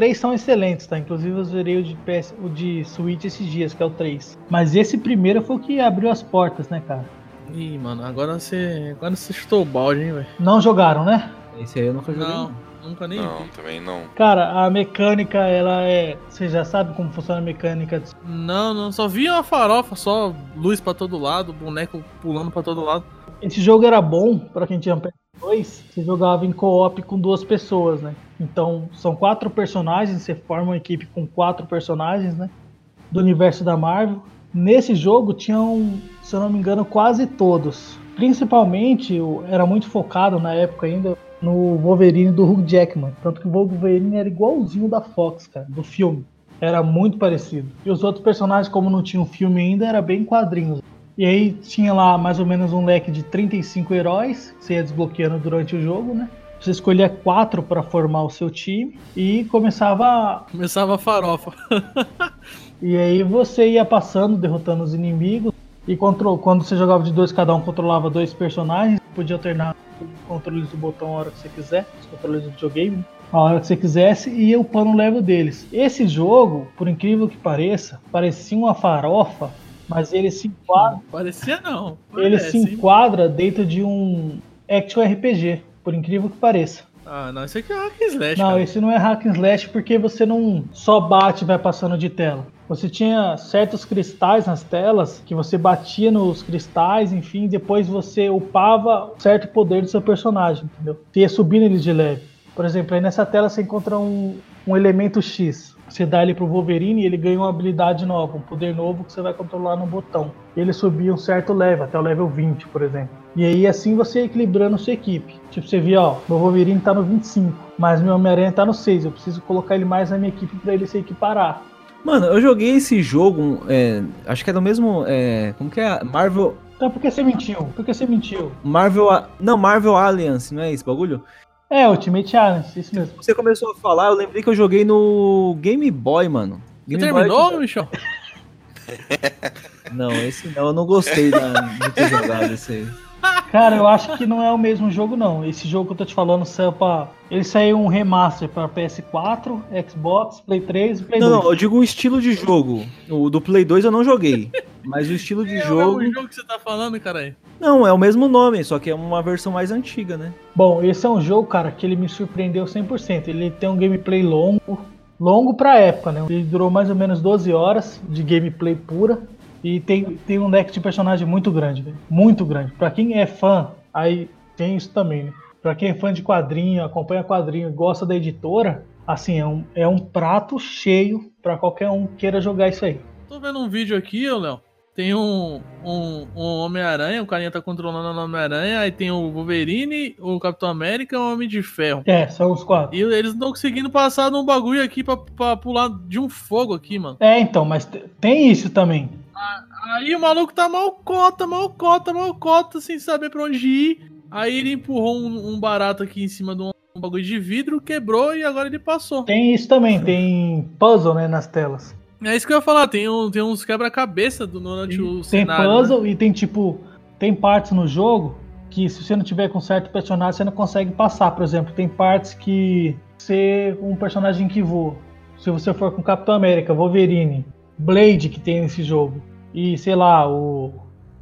Três são excelentes, tá? Inclusive eu zerei o de, PS, o de Switch esses dias, que é o 3. Mas esse primeiro foi o que abriu as portas, né, cara? Ih, mano, agora você. Agora você chutou o balde, hein, velho? Não jogaram, né? Esse aí eu nunca joguei. Não, Não. nunca nem Não, vi. também não. Cara, a mecânica, ela é. Você já sabe como funciona a mecânica de Não, não, só vi uma farofa, só luz pra todo lado, boneco pulando pra todo lado. Esse jogo era bom pra quem tinha PS2, você jogava em co-op com duas pessoas, né? Então, são quatro personagens, você forma uma equipe com quatro personagens, né? Do universo da Marvel. Nesse jogo tinham, se eu não me engano, quase todos. Principalmente, era muito focado na época ainda no Wolverine do Hugh Jackman. Tanto que o Wolverine era igualzinho da Fox, cara, do filme. Era muito parecido. E os outros personagens, como não tinha um filme ainda, era bem quadrinhos. E aí tinha lá mais ou menos um leque de 35 heróis que você ia desbloqueando durante o jogo, né? Você escolhia quatro para formar o seu time e começava. a- Começava a farofa. E aí você ia passando, derrotando os inimigos. E contro- quando você jogava de dois, cada um controlava dois personagens. Podia alternar os controles do botão a hora que você quiser, os controles do videogame, a hora que você quisesse, e ia upando o level deles. Esse jogo, por incrível que pareça, parecia uma farofa, mas ele se enquadra, Parecia não. ele Parece, se hein? enquadra dentro de um action RPG, por incrível que pareça. Ah, não, isso aqui é hack and slash, Não, cara. esse não é hack and slash porque você não só bate e vai passando de tela. Você tinha certos cristais nas telas que você batia nos cristais, enfim, depois você upava certo poder do seu personagem, entendeu? Você ia subindo ele de leve. Por exemplo, aí nessa tela você encontra um, um elemento X. Você dá ele pro Wolverine e ele ganha uma habilidade nova, um poder novo que você vai controlar no botão. Ele subia um certo level, até o level 20, por exemplo. E aí assim você ia equilibrando sua equipe. Tipo, você via, ó, meu Wolverine tá no 25, mas meu Homem-Aranha tá no 6. Eu preciso colocar ele mais na minha equipe para ele se equiparar. Mano, eu joguei esse jogo, é, acho que é do mesmo. É, como que é? Marvel. Então por que você mentiu? Por que você mentiu? Marvel. Não, Marvel Alliance, não é esse bagulho? É, Ultimate Alliance, isso mesmo. Você começou a falar, eu lembrei que eu joguei no Game Boy, mano. Você Game Boy terminou, Michel? <laughs> Não, esse não, eu não gostei da, de ter jogado esse aí. Cara, eu acho que não é o mesmo jogo, não. Esse jogo que eu tô te falando saiu pra. Ele saiu um remaster pra PS4, Xbox, Play 3 e Play Não, 2. não, eu digo o estilo de jogo. O do Play 2 eu não joguei. Mas o estilo de É jogo. o jogo que você tá falando, caralho. Não, é o mesmo nome, só que é uma versão mais antiga, né? Bom, esse é um jogo, cara, que ele me surpreendeu 100%. Ele tem um gameplay longo, longo pra época, né? Ele durou mais ou menos 12 horas de gameplay pura. E tem, tem um leque de personagem muito grande, velho. Muito grande. Pra quem é fã, aí tem isso também, né? Pra quem é fã de quadrinho, acompanha quadrinho gosta da editora, assim, é um, é um prato cheio pra qualquer um que queira jogar isso aí. Tô vendo um vídeo aqui, Léo. Tem um, um, um Homem-Aranha, o carinha tá controlando o Homem-Aranha, aí tem o Wolverine, o Capitão América e o Homem de Ferro. É, são os quatro. E eles não estão conseguindo passar num bagulho aqui pra, pra pular de um fogo aqui, mano. É, então, mas te- tem isso também. Aí o maluco tá mal cota, mal cota, mal cota, sem saber pra onde ir. Aí ele empurrou um, um barato aqui em cima de um, um bagulho de vidro, quebrou e agora ele passou. Tem isso também, tem puzzle, né, nas telas. É isso que eu ia falar, tem, um, tem uns quebra-cabeça do- durante o Tem né? puzzle e tem tipo. Tem partes no jogo que se você não tiver com certo personagem, você não consegue passar. Por exemplo, tem partes que ser um personagem que voa. Se você for com Capitão América, Wolverine, Blade que tem nesse jogo, e sei lá, o,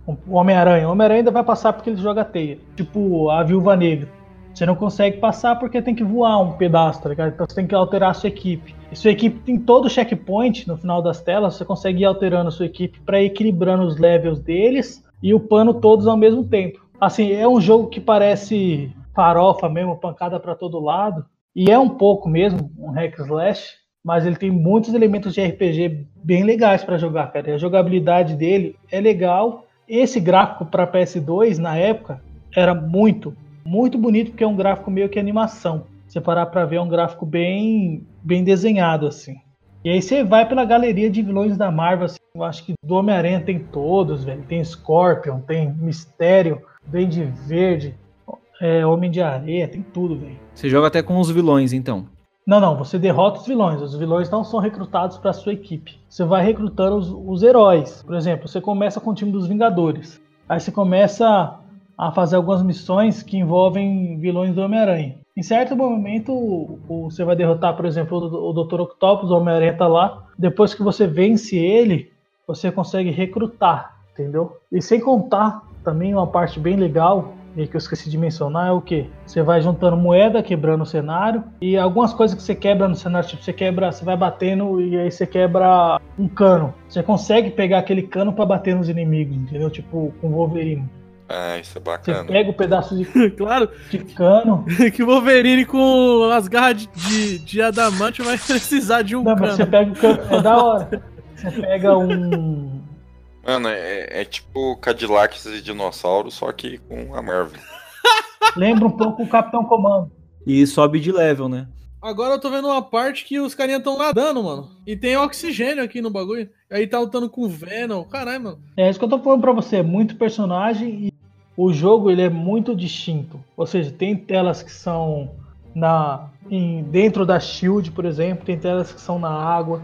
o Homem-Aranha. O Homem-Aranha ainda vai passar porque ele joga teia. Tipo, a Viúva Negra. Você não consegue passar porque tem que voar um pedaço, tá ligado? Então você tem que alterar a sua equipe. E sua equipe tem todo o checkpoint no final das telas, você consegue ir alterando a sua equipe para equilibrando os levels deles e upando todos ao mesmo tempo. Assim, é um jogo que parece farofa mesmo, pancada para todo lado. E é um pouco mesmo, um hack slash, mas ele tem muitos elementos de RPG bem legais para jogar, cara. A jogabilidade dele é legal. Esse gráfico para PS2 na época era muito, muito bonito porque é um gráfico meio que animação. Você parar para ver é um gráfico bem, bem desenhado assim. E aí você vai pela galeria de vilões da Marvel, assim, eu acho que do Homem-Aranha tem todos, velho. Tem Scorpion, tem Mistério, Duende Verde, é, Homem de Areia, tem tudo, velho. Você joga até com os vilões, então. Não, não, você derrota os vilões. Os vilões não são recrutados para sua equipe. Você vai recrutando os, os heróis. Por exemplo, você começa com o time dos Vingadores. Aí você começa a fazer algumas missões que envolvem vilões do Homem-Aranha. Em certo momento, você vai derrotar, por exemplo, o, o Dr. Octopus, o Homem-Aranha tá lá. Depois que você vence ele, você consegue recrutar, entendeu? E sem contar também uma parte bem legal e que eu esqueci de mencionar é o que? Você vai juntando moeda, quebrando o cenário e algumas coisas que você quebra no cenário, tipo, você quebra, você vai batendo e aí você quebra um cano. Você consegue pegar aquele cano para bater nos inimigos, entendeu? Tipo, com Wolverine. Ah, isso é Você bacana. pega o pedaço de, <laughs> Claro de cano. <laughs> que o Wolverine com as garras de, de, de adamante vai <laughs> precisar de um Não, mas você cano. pega o cano. É da hora. Você pega um. Mano, é, é tipo Cadillacs e dinossauros, só que com a Marvel. <laughs> Lembra um pouco o Capitão Comando. E sobe de level, né? Agora eu tô vendo uma parte que os carinha tão nadando, mano. E tem oxigênio aqui no bagulho. Aí tá lutando com o Venom. Caralho, mano. É isso que eu tô falando pra você. É muito personagem e o jogo ele é muito distinto. Ou seja, tem telas que são na em, dentro da Shield, por exemplo, tem telas que são na água,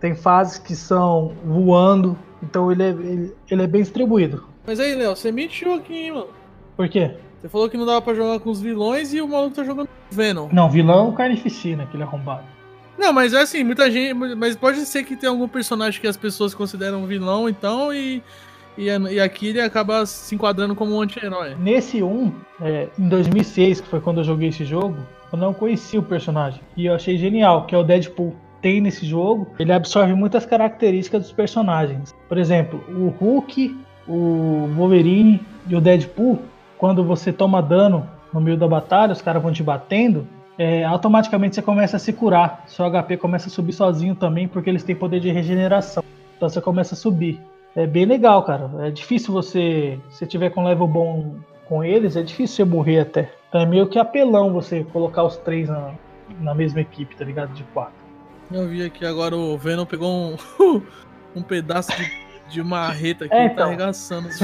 tem fases que são voando. Então ele é, ele, ele é bem distribuído. Mas aí, Léo, você mentiu aqui, hein, mano. Por quê? Você falou que não dava pra jogar com os vilões e o maluco tá jogando com o Venom. Não, vilão é o Carnificina, aquele arrombado. Não, mas é assim, muita gente. Mas pode ser que tenha algum personagem que as pessoas consideram vilão, então, e. E, e aqui ele acaba se enquadrando como um anti-herói. Nesse 1, é, em 2006, que foi quando eu joguei esse jogo, eu não conhecia o personagem. E eu achei genial, que é o Deadpool. Tem nesse jogo, ele absorve muitas características dos personagens. Por exemplo, o Hulk, o Wolverine e o Deadpool, quando você toma dano no meio da batalha, os caras vão te batendo, é, automaticamente você começa a se curar. Seu HP começa a subir sozinho também, porque eles têm poder de regeneração. Então você começa a subir. É bem legal, cara. É difícil você, se tiver com level bom com eles, é difícil você morrer até. Então é meio que apelão você colocar os três na, na mesma equipe, tá ligado? De quatro. Eu vi aqui agora o Venom pegou um, <laughs> um pedaço de, de marreta aqui É, e tá então. arregaçando os.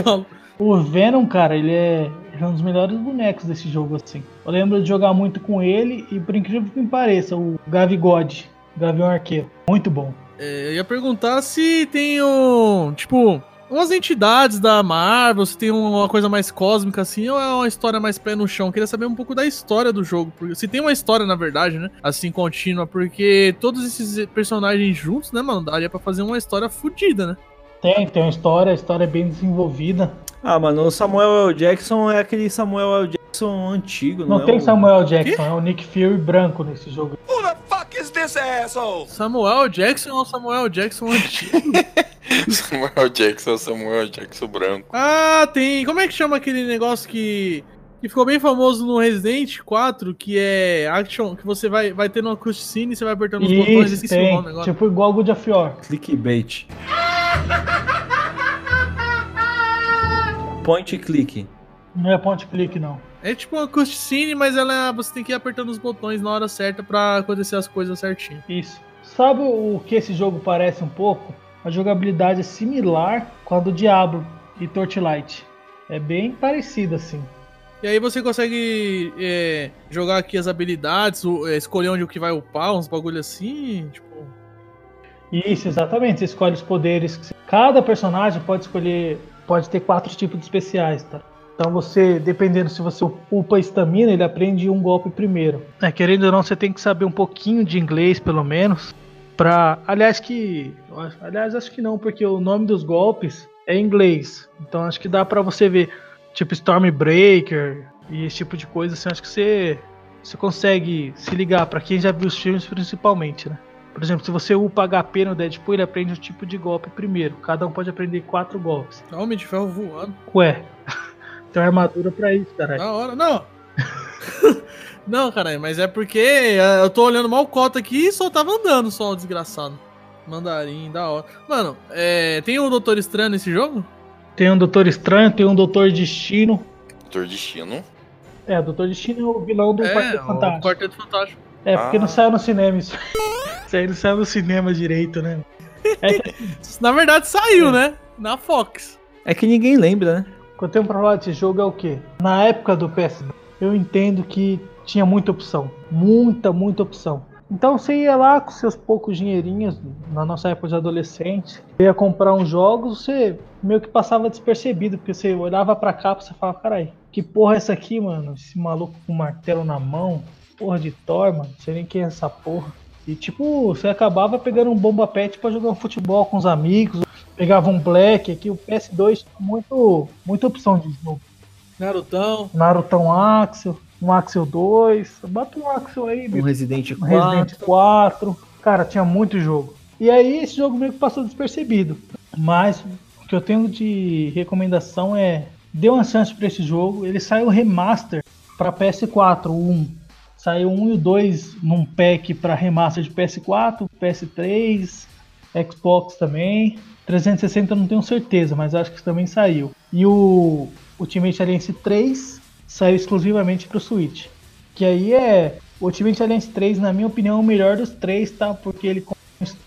O Venom, cara, ele é, é um dos melhores bonecos desse jogo, assim. Eu lembro de jogar muito com ele e, por incrível que me pareça, o Gavigode, Gavião Arqueiro. Muito bom. É, eu ia perguntar se tem um. Tipo, umas entidades da Marvel, se tem uma coisa mais cósmica assim, ou é uma história mais pé no chão. Eu queria saber um pouco da história do jogo. Porque, se tem uma história, na verdade, né? Assim, contínua, porque todos esses personagens juntos, né, mano? Daria pra fazer uma história fodida, né? Tem, tem uma história, a história é bem desenvolvida. Ah, mano, o Samuel L. Jackson é aquele Samuel L. Jackson antigo, não, Não é tem o- Samuel Jackson, é o Nick Fury branco nesse jogo. Who the fuck is this asshole? Samuel Jackson ou Samuel Jackson antigo? <laughs> Samuel Jackson, Samuel Jackson branco. ah, tem. Como é que chama aquele negócio que. Que ficou bem famoso no Resident 4, que é action, que você vai, vai ter uma cutscene e você vai apertando os botões, Isso, esqueci o tem. nome agora. Tipo igual God of War. Clickbait. Point and click. Não é point click, não. É tipo uma cutscene, mas ela você tem que ir apertando os botões na hora certa pra acontecer as coisas certinho. Isso. Sabe o que esse jogo parece um pouco? A jogabilidade é similar com a do Diablo e Torchlight. É bem parecida, assim. E aí você consegue é, jogar aqui as habilidades, é, escolher onde o que vai upar, uns bagulho assim, tipo... Isso, exatamente. Você escolhe os poderes. você- Cada personagem pode escolher. Pode ter quatro tipos de especiais, tá? Então você, dependendo se você upa a estamina, ele aprende um golpe primeiro. É, querendo ou não, você tem que saber um pouquinho de inglês, pelo menos. Pra. Aliás, que. Aliás, acho que não, porque o nome dos golpes é inglês. Então acho que dá pra você ver. Tipo Stormbreaker e esse tipo de coisa. Assim, acho que você. Você consegue se ligar pra quem já viu os filmes principalmente, né? Por exemplo, se você upa HP no Deadpool, ele aprende o tipo de golpe primeiro. Cada um pode aprender quatro golpes. Tá Homem de ferro voando. Ué, <laughs> tem uma armadura pra isso, caralho. Da hora. Não! <laughs> não, caralho, mas é porque é, eu tô olhando mal cota aqui e só tava andando só o desgraçado. Mandarim, da hora. Mano, é, tem o Doutor Estranho nesse jogo? Tem um Doutor Estranho, tem um Doutor Destino. Doutor Destino. É, o Doutor Destino é o vilão do é, Quarteto o Fantástico. Quarteto Fantástico. É, porque Ah. não saiu no cinema isso. <laughs> Isso aí não saiu no cinema direito, né? É que <laughs> Na verdade saiu, né? Na Fox. É que ninguém lembra, né? o que eu tenho pra falar desse jogo é o quê? Na época do PS, eu entendo que tinha muita opção. Muita, muita opção. Então você ia lá com seus poucos dinheirinhos, na nossa época de adolescente, ia comprar uns jogos, você meio que passava despercebido, porque você olhava pra cá e você falava, carai, que porra é essa aqui, mano? Esse maluco com martelo na mão, porra de Thor, mano, não sei nem quem é essa porra. E tipo, você acabava pegando um bomba pet pra jogar um futebol com os amigos, pegava um black, aqui o PS2 tinha muito, muita opção de jogo. Narutão. Narutão Axel, um Axel 2, bota um Axel aí, Um bicho. Resident Um 4. Resident 4. Cara, tinha muito jogo. E aí esse jogo meio que passou despercebido. Mas o que eu tenho de recomendação é dê uma chance pra esse jogo. Ele saiu remaster pra PS4, o 1. Saiu o 1 e o 2 num pack pra remaster de PS4, PS3, Xbox também. 360 eu não tenho certeza, mas acho que também saiu. E o Ultimate Alliance 3 saiu exclusivamente pro Switch. Que aí é. O Ultimate Alliance 3, na minha opinião, é o melhor dos três, tá? Porque ele,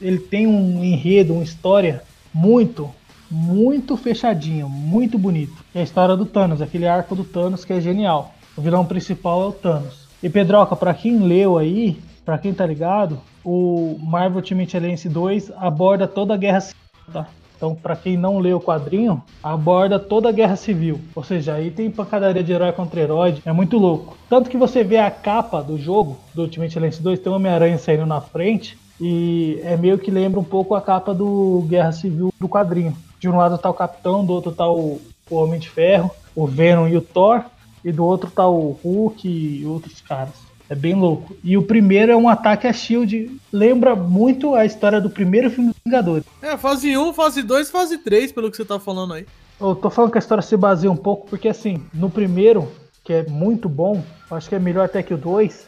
ele tem um enredo, uma história muito, muito fechadinho, muito bonito. É a história do Thanos, aquele arco do Thanos que é genial. O vilão principal é o Thanos. E Pedroca, pra quem leu aí, pra quem tá ligado, o Marvel Ultimate Alliance 2 aborda toda a guerra civil, tá? Então, pra quem não leu o quadrinho, aborda toda a guerra civil. Ou seja, aí tem pancadaria de herói contra herói, é muito louco. Tanto que você vê a capa do jogo, do Ultimate Alliance 2, tem Homem-Aranha saindo na frente, e é meio que lembra um pouco a capa do Guerra Civil do quadrinho. De um lado tá o Capitão, do outro tá o, o Homem de Ferro, o Venom e o Thor, e do outro tá o Hulk e outros caras. É bem louco. E o primeiro é um ataque a Shield. Lembra muito a história do primeiro filme dos Vingadores. É, fase 1, fase 2, fase 3, pelo que você tá falando aí. Eu tô falando que a história se baseia um pouco, porque assim, no primeiro, que é muito bom, acho que é melhor até que o 2.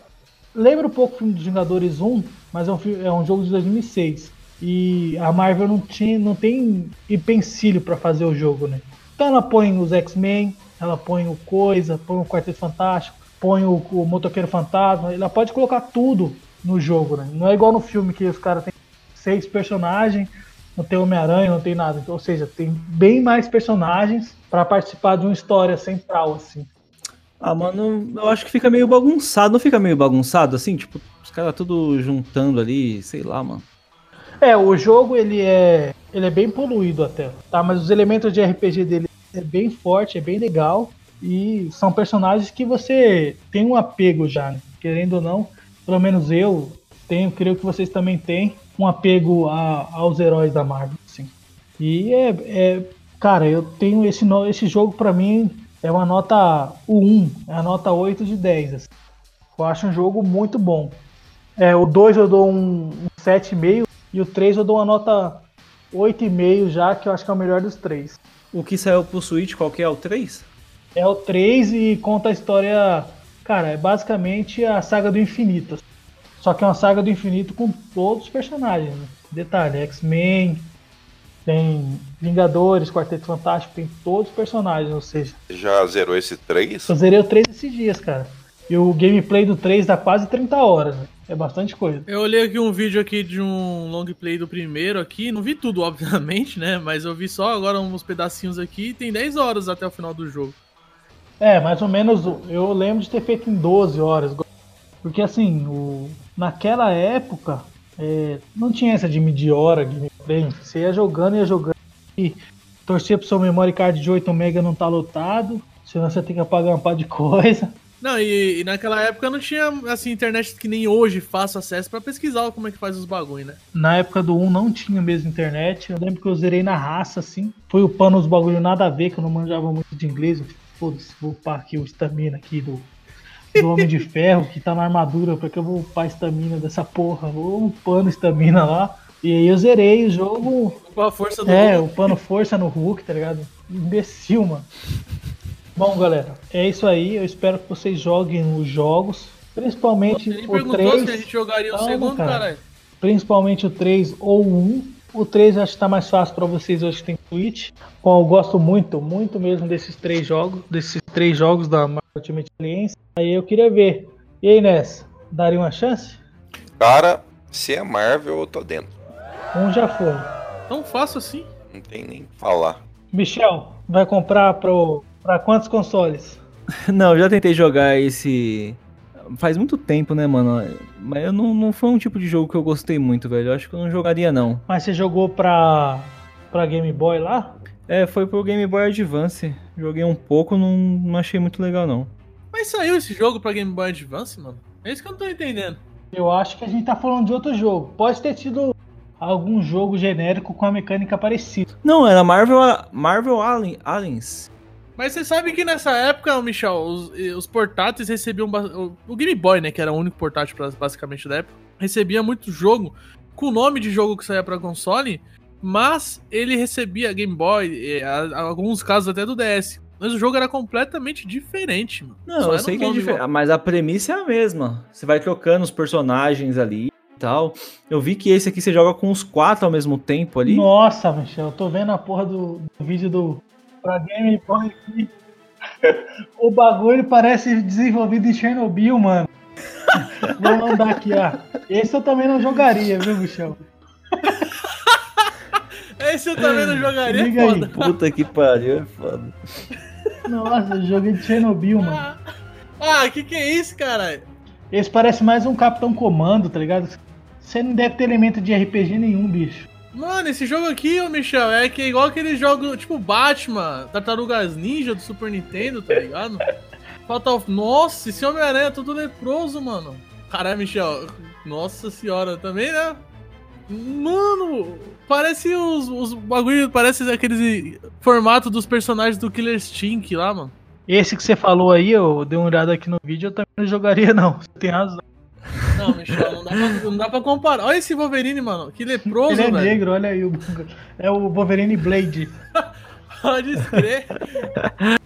Lembra um pouco o filme dos Vingadores 1, mas é um, é um jogo de 2006. E a Marvel não, tinha, não tem empecilho pra fazer o jogo, né? Então ela põe os X-Men, ela põe o Coisa, põe o Quarteto Fantástico, põe o, o Motoqueiro Fantasma, ela pode colocar tudo no jogo, né? Não é igual no filme que os caras têm seis personagens, não tem Homem-Aranha, não tem nada. Então, ou seja, tem bem mais personagens pra participar de uma história central, assim. Ah, mano, eu acho que fica meio bagunçado. Não fica meio bagunçado assim? Tipo, os caras tudo juntando ali, sei lá, mano. É, o jogo ele é ele é bem poluído até, tá? Mas os elementos de RPG dele é bem forte, é bem legal e são personagens que você tem um apego já, né? querendo ou não. Pelo menos eu tenho, creio que vocês também têm um apego a- aos heróis da Marvel, assim. E é, é- cara, eu tenho esse esse jogo pra mim é uma nota 1, é a nota 8 de 10. assim. Eu acho um jogo muito bom. É, o 2 eu dou um, um 7,5 e o 3 eu dou uma nota 8,5 já, que eu acho que é o melhor dos três. O que saiu pro Switch, qual que é o 3? É o 3 e conta a história. Cara, é basicamente a saga do infinito. Só que é uma saga do infinito com todos os personagens. Né? Detalhe, X-Men, tem Vingadores, Quarteto Fantástico, tem todos os personagens, ou seja, Já zerou esse 3? eu zerei o 3 esses dias, cara. E o gameplay do 3 dá quase 30 horas, né? É bastante coisa. Eu olhei aqui um vídeo aqui de um long play do primeiro aqui, não vi tudo, <laughs> obviamente, né? Mas eu vi só agora uns pedacinhos aqui e tem 10 horas até o final do jogo. É, mais ou menos, eu lembro de ter feito em 12 horas. Porque assim, o, naquela época, é, não tinha essa de medir hora, gameplay. Você ia jogando, ia jogando e torcia pro seu memory card de 8 MB não tá lotado, senão você tem que apagar uma par de <laughs> coisa. Não, e, e naquela época não tinha, assim, internet que nem hoje fácil acesso pra pesquisar como é que faz os bagulho, né? Na época do 1 não tinha mesmo internet. Eu lembro que eu zerei na raça, assim. Foi upando os bagulho nada a ver, que eu não manjava muito de inglês. Eu, Foda-se, vou upar aqui o stamina aqui do, do Homem de Ferro, que tá na armadura. Pra que eu vou upar a stamina dessa porra? Vou upando stamina lá. E aí eu zerei o jogo. Com a força do É, Hulk. upando força no Hulk, tá ligado? Imbecil, mano. Bom, galera, é isso aí. Eu espero que vocês joguem os jogos. Principalmente Ele o perguntou 3. se a gente jogaria o Calma, segundo, cara. caralho. Principalmente o 3 ou o 1. O 3 eu acho que tá mais fácil pra vocês hoje que tem Switch. Bom, eu gosto muito, muito mesmo desses três jogos, desses três jogos da Marvel Ultimate Alliance. Aí eu queria ver. E aí, Ness, daria uma chance? Cara, se é Marvel, eu tô dentro. Um já foi. Tão fácil assim. Não tem nem o que falar. Michel, vai comprar pro, pra quantos consoles? <laughs> Não, eu já tentei jogar esse. Faz muito tempo, né, mano? Mas eu não, não foi um tipo de jogo que eu gostei muito, velho. Eu acho que eu não jogaria, não. Mas você jogou pra, pra Game Boy lá? É, foi pro Game Boy Advance. Joguei um pouco, não, não achei muito legal, não. Mas saiu esse jogo pra Game Boy Advance, mano? É isso que eu não tô entendendo. Eu acho que a gente tá falando de outro jogo. Pode ter tido algum jogo genérico com a mecânica parecida. Não, era Marvel, Marvel Alien, Aliens. Mas você sabe que nessa época, Michel, os, os portáteis recebiam. O, Game Boy, né? Que era o único portátil basicamente da época, recebia muito jogo com o nome de jogo que saía pra console, mas ele recebia Game Boy, alguns casos até do DS. Mas o jogo era completamente diferente, mano. Não, Só eu sei que é diferente, mas a premissa é a mesma. Você vai trocando os personagens ali e tal. Eu vi que esse aqui você joga com os quatro ao mesmo tempo ali. Nossa, Michel, eu tô vendo a porra do, do vídeo do pra Game Boy aqui. O bagulho parece desenvolvido em Chernobyl, mano. Vou mandar aqui, ó. Esse eu também não jogaria, viu, Michel? Esse eu também não jogaria, Liga aí. foda. Puta que pariu, é foda. Nossa, eu joguei de Chernobyl, mano. Ah, que que é isso, caralho? Esse parece mais um Capitão Comando, tá ligado? Você não deve ter elemento de RPG nenhum, bicho. Mano, esse jogo aqui, ô Michel, é que é igual aquele jogo tipo Batman, Tartarugas Ninja do Super Nintendo, tá ligado? <laughs> Falta. Nossa, esse Homem-Aranha é todo leproso, mano. Caralho, Michel. Nossa senhora, também, né? Mano, parece os, os bagulho, parece aqueles formato dos personagens do Killer Stink lá, mano. Esse que você falou aí, eu dei uma olhada aqui no vídeo, eu também não jogaria, não. Você tem razão. Não, Michel, não dá pra, não dá pra comparar. Olha esse Wolverine, mano. Que leproso, Ele é velho. negro, olha aí. O... É o Wolverine Blade. <laughs> Pode escrever. <laughs>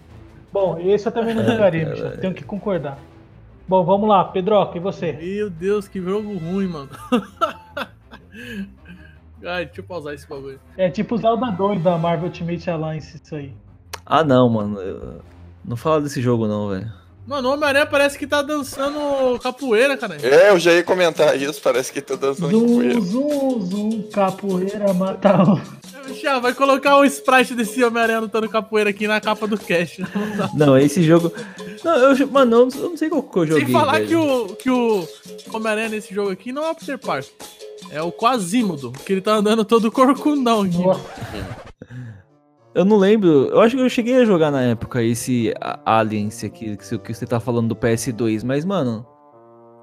Bom, esse eu também não jogaria, Michel. Tenho que concordar. Bom, vamos lá, Pedroca, e você? Meu Deus, que jogo ruim, mano. <laughs> Ai, deixa eu pausar esse bagulho. É tipo o Zelda 2 da Marvel Ultimate Alliance, isso aí. Ah, não, mano. eu- Não fala desse jogo, não, velho. Mano, o Homem-Aranha parece que tá dançando capoeira, cara. É, eu já ia comentar isso, parece que tá dançando Zum, capoeira. zum, zum, capoeira mata o... Michel, vai colocar o sprite desse Homem-Aranha lutando capoeira aqui na capa do cast. <laughs> Não esse jogo. Não, eu, mano, eu não- sei qual que eu joguei. Sem falar velho. que o, que o Homem-Aranha nesse jogo aqui não é o Peter Parker. É o Quasimodo, que ele tá andando todo corcundão aqui. Eu não lembro. Eu acho que eu cheguei a jogar na época esse a- Alien, esse aqui, que você- que você tá falando do PS2, mas, mano.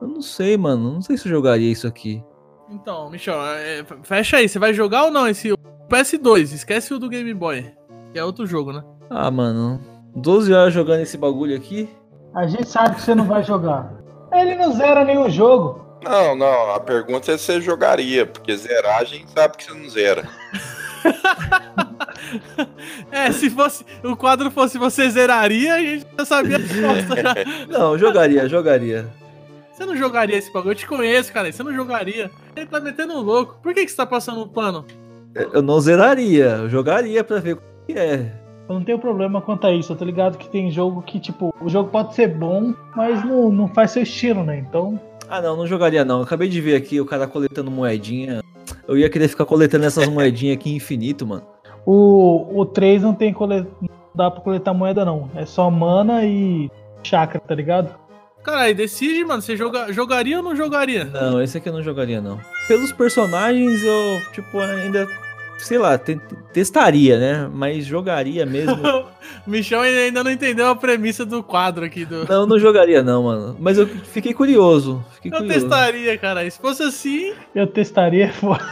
Eu não sei, mano. Não sei se eu jogaria isso aqui. Então, Michel, é, fecha aí. Você vai jogar ou não esse o PS2? Esquece o do Game Boy. Que é outro jogo, né? Ah, mano. 12 horas jogando esse bagulho aqui. A gente sabe que você não vai jogar. Ele não zera nenhum jogo. Não, não, a pergunta é se você jogaria, porque zerar a gente sabe que você não zera. <laughs> É, se fosse o quadro fosse você zeraria, a gente já sabia a resposta já. <laughs> Não, eu jogaria, jogaria. Você não jogaria esse bagulho? Eu te conheço, cara. Você não jogaria. Ele tá metendo um louco. Por que, que você tá passando um pano? Eu não zeraria, eu jogaria pra ver o que é. Eu não tenho problema quanto a isso. Eu tô ligado que tem jogo que, tipo, o jogo pode ser bom, mas não, não faz seu estilo, né? Então, Ah, não, não jogaria não. Eu acabei de ver aqui o cara coletando moedinha. Eu ia querer ficar coletando essas moedinhas aqui infinito, mano. o, o 3 não tem cole... não dá pra coletar moeda, não. É só mana e chakra, tá ligado? Caralho, decide, mano. Você joga... jogaria ou não jogaria? Não, esse aqui eu não jogaria, não. Pelos personagens, eu, tipo, ainda. Sei lá, te- testaria, né? Mas jogaria mesmo. <laughs> O Michel ainda não entendeu a premissa do quadro aqui. Do... não, não jogaria, não, mano. Mas eu fiquei curioso. Fiquei Eu curioso. testaria, cara. Se fosse assim. Eu testaria, pô. <laughs>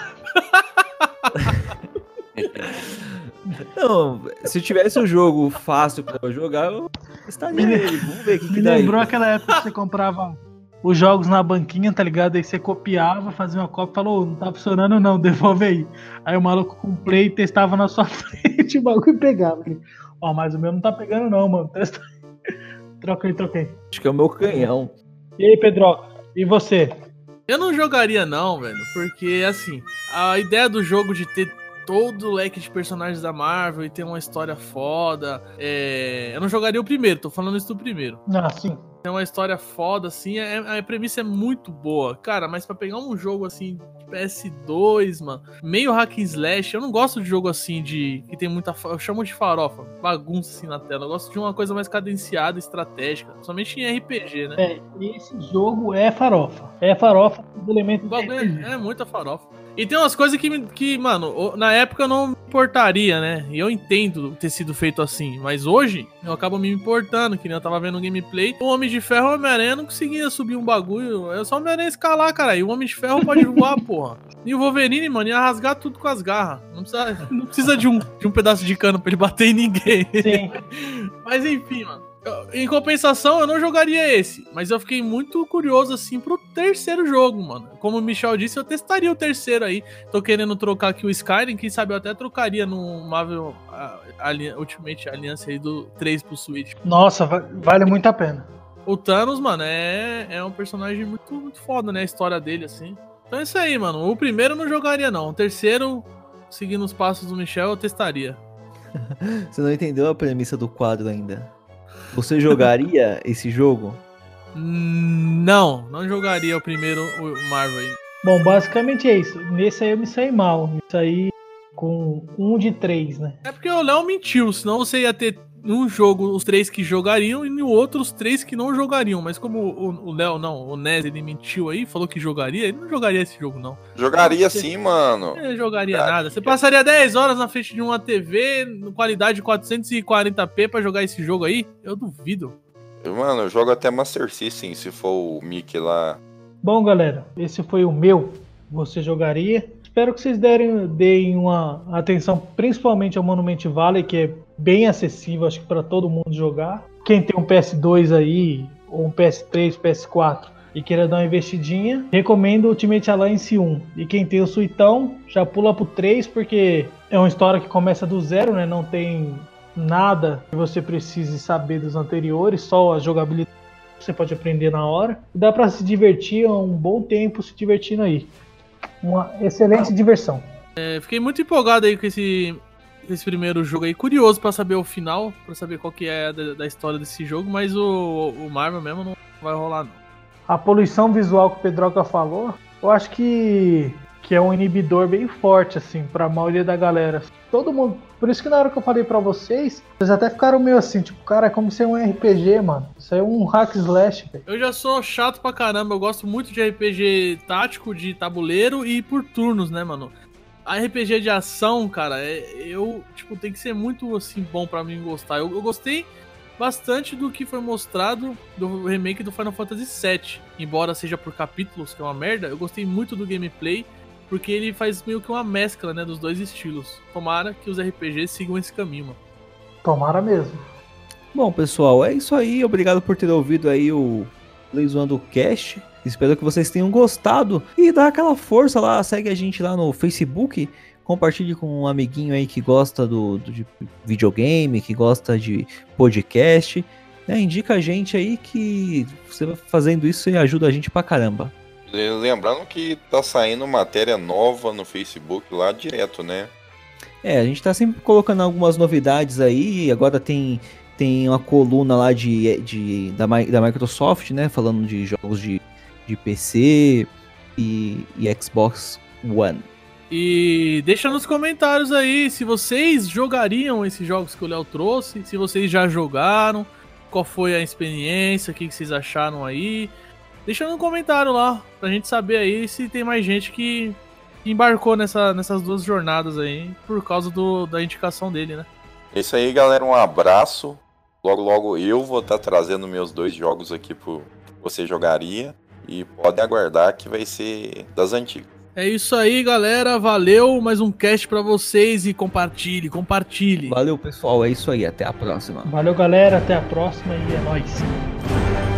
Não, se tivesse um jogo fácil pra eu jogar, eu testaria Me-. Vamos ver o que, Me que dá aí. lembrou aquela época que você comprava os jogos na banquinha, tá ligado? Aí você copiava, fazia uma cópia e falou, não tá funcionando não, devolve aí. Aí o maluco com play testava na sua <laughs> frente o bagulho e pegava. Ó, mas o meu não tá pegando não, mano. Testa aí. Troquei, troquei. Acho que é o meu canhão. E aí, Pedro? E você? Eu não jogaria, não, velho. Porque, assim, a ideia do jogo de ter todo o leque de personagens da Marvel e ter uma história foda. É... Eu não jogaria o primeiro, tô falando isso do primeiro. Ah, sim. Tem uma história foda, assim, é- a premissa é muito boa. Cara, mas pra pegar um jogo assim de PS2, mano, meio hack and slash, eu não gosto de jogo assim de. que tem muita. Eu chamo de farofa, bagunça assim na tela. Eu gosto de uma coisa mais cadenciada, estratégica. Somente em RPG, né? É, esse jogo é farofa. É farofa com os elementos é, é muita farofa. E tem umas coisas que, que, mano, na época eu não me importaria, né? E eu entendo ter sido feito assim. Mas hoje, eu acabo me importando, que nem eu tava vendo o gameplay. O Homem de Ferro e o Homem-Aranha não conseguia subir um bagulho. É só o Homem-Aranha escalar, cara. E o Homem de Ferro pode voar, <laughs> porra. E o Wolverine, mano, ia rasgar tudo com as garras. Não precisa, não precisa de, um, de um pedaço de cano pra ele bater em ninguém. Sim. <laughs> Mas enfim, mano. Em compensação, eu não jogaria esse. Mas eu fiquei muito curioso, assim, pro terceiro jogo, mano. Como o Michel disse, eu testaria o terceiro aí. Tô querendo trocar aqui o Skyrim. Quem sabe eu até trocaria no Marvel Ultimate Alliance aí do 3 pro Switch. Nossa, va- vale muito a pena. O Thanos, mano, é, é um personagem muito, muito foda, né? A história dele, assim. Então é isso aí, mano. O primeiro eu não jogaria, não. O terceiro, seguindo os passos do Michel, eu testaria. <laughs> Você não entendeu a premissa do quadro ainda. Você jogaria esse jogo? Não, não jogaria o primeiro o Marvel aí. Bom, basicamente é isso. Nesse aí eu me saí mal. Me saí com um de três, né? É porque o Léo mentiu, senão você ia ter num jogo os três que jogariam e no outro os três que não jogariam. Mas como o Léo, não, o Nes, ele mentiu aí, falou que jogaria, ele não jogaria esse jogo, não. Jogaria sim, mano. Ele não jogaria nada. Você passaria 10 horas na frente de uma TV, qualidade 440p pra jogar esse jogo aí? Eu duvido. Mano, eu jogo até Master System, se for o Mickey lá. Bom, galera, esse foi o meu. Você jogaria? Espero que vocês derem, deem uma atenção principalmente ao Monument Valley, que é bem acessível, acho que para todo mundo jogar. Quem tem um PS2 aí, ou um PS3, PS4, e queira dar uma investidinha, recomendo o Ultimate Alliance 1. E quem tem o Suitão, já pula pro 3, porque é uma história que começa do zero, né? Não tem nada que você precise saber dos anteriores, só a jogabilidade que você pode aprender na hora. Dá pra se divertir, é um bom tempo se divertindo aí. Uma excelente diversão. É, fiquei muito empolgado aí com esse, esse primeiro jogo aí. Curioso pra saber o final, pra saber qual que é da, da história desse jogo, mas o, o Marvel mesmo não vai rolar, não. A poluição visual que o Pedroca falou, eu acho que, que é um inibidor bem forte, assim, pra maioria da galera. Todo mundo. Por isso que na hora que eu falei pra vocês, vocês até ficaram meio assim, tipo, cara, é como ser um RPG, mano. Isso é um hack slash, velho. Eu já sou chato pra caramba, eu gosto muito de RPG tático, de tabuleiro e por turnos, né, mano? A RPG de ação, cara, é, eu, tipo, tem que ser muito, assim, bom pra mim gostar. Eu, eu gostei bastante do que foi mostrado do remake do Final Fantasy VII. Embora seja por capítulos, que é uma merda, eu gostei muito do gameplay, porque ele faz meio que uma mescla, né, dos dois estilos. Tomara que os RPGs sigam esse caminho, mano. Tomara mesmo. Bom, pessoal, é isso aí. Obrigado por ter ouvido aí o Play Zoando Cast. Espero que vocês tenham gostado. E dá aquela força lá, segue a gente lá no Facebook. Compartilhe com um amiguinho aí que gosta do, do- de videogame, que gosta de podcast. né? Indica a gente aí que você fazendo isso você ajuda a gente pra caramba. Lembrando que tá saindo matéria nova no Facebook lá direto, né? É, a gente tá sempre colocando algumas novidades aí. Agora tem, tem uma coluna lá de, de, da, da Microsoft, né? Falando de jogos de, de PC e, e Xbox One. E deixa nos comentários aí se vocês jogariam esses jogos que o Léo trouxe, se vocês já jogaram, qual foi a experiência, o que, vocês acharam aí. Deixa no comentário lá, pra gente saber aí se tem mais gente que embarcou nessa, nessas duas jornadas aí, por causa do, da indicação dele, né? É isso aí, galera. Um abraço. Logo, logo eu vou estar trazendo meus dois jogos aqui pro você jogaria. E podem aguardar que vai ser das antigas. É isso aí, galera. Valeu. Mais um cast pra vocês e compartilhe, compartilhe. Valeu, pessoal. É isso aí. Até a próxima. Valeu, galera. Até a próxima e é nóis.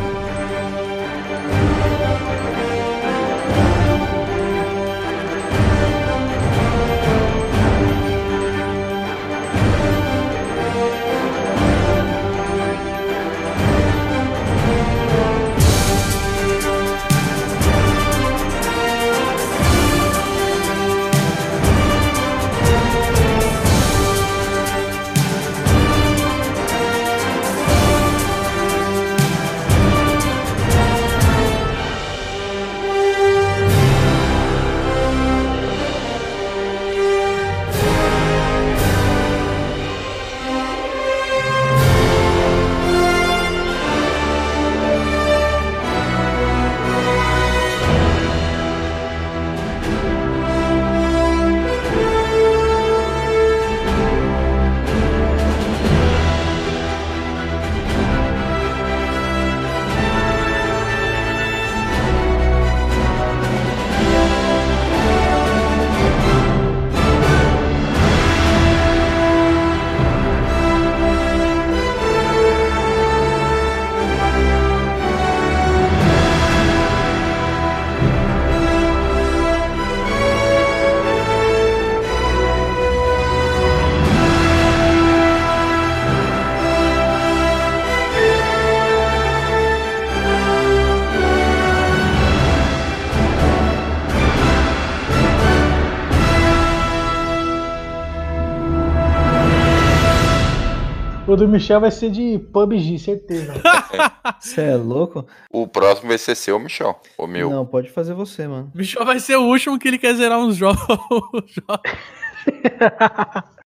O do Michel vai ser de PUBG, certeza. <laughs> Você é louco? O próximo vai ser seu, Michel. O meu. Não, pode fazer você, mano. Michel vai ser o último que ele quer zerar uns jogos. <laughs> <laughs>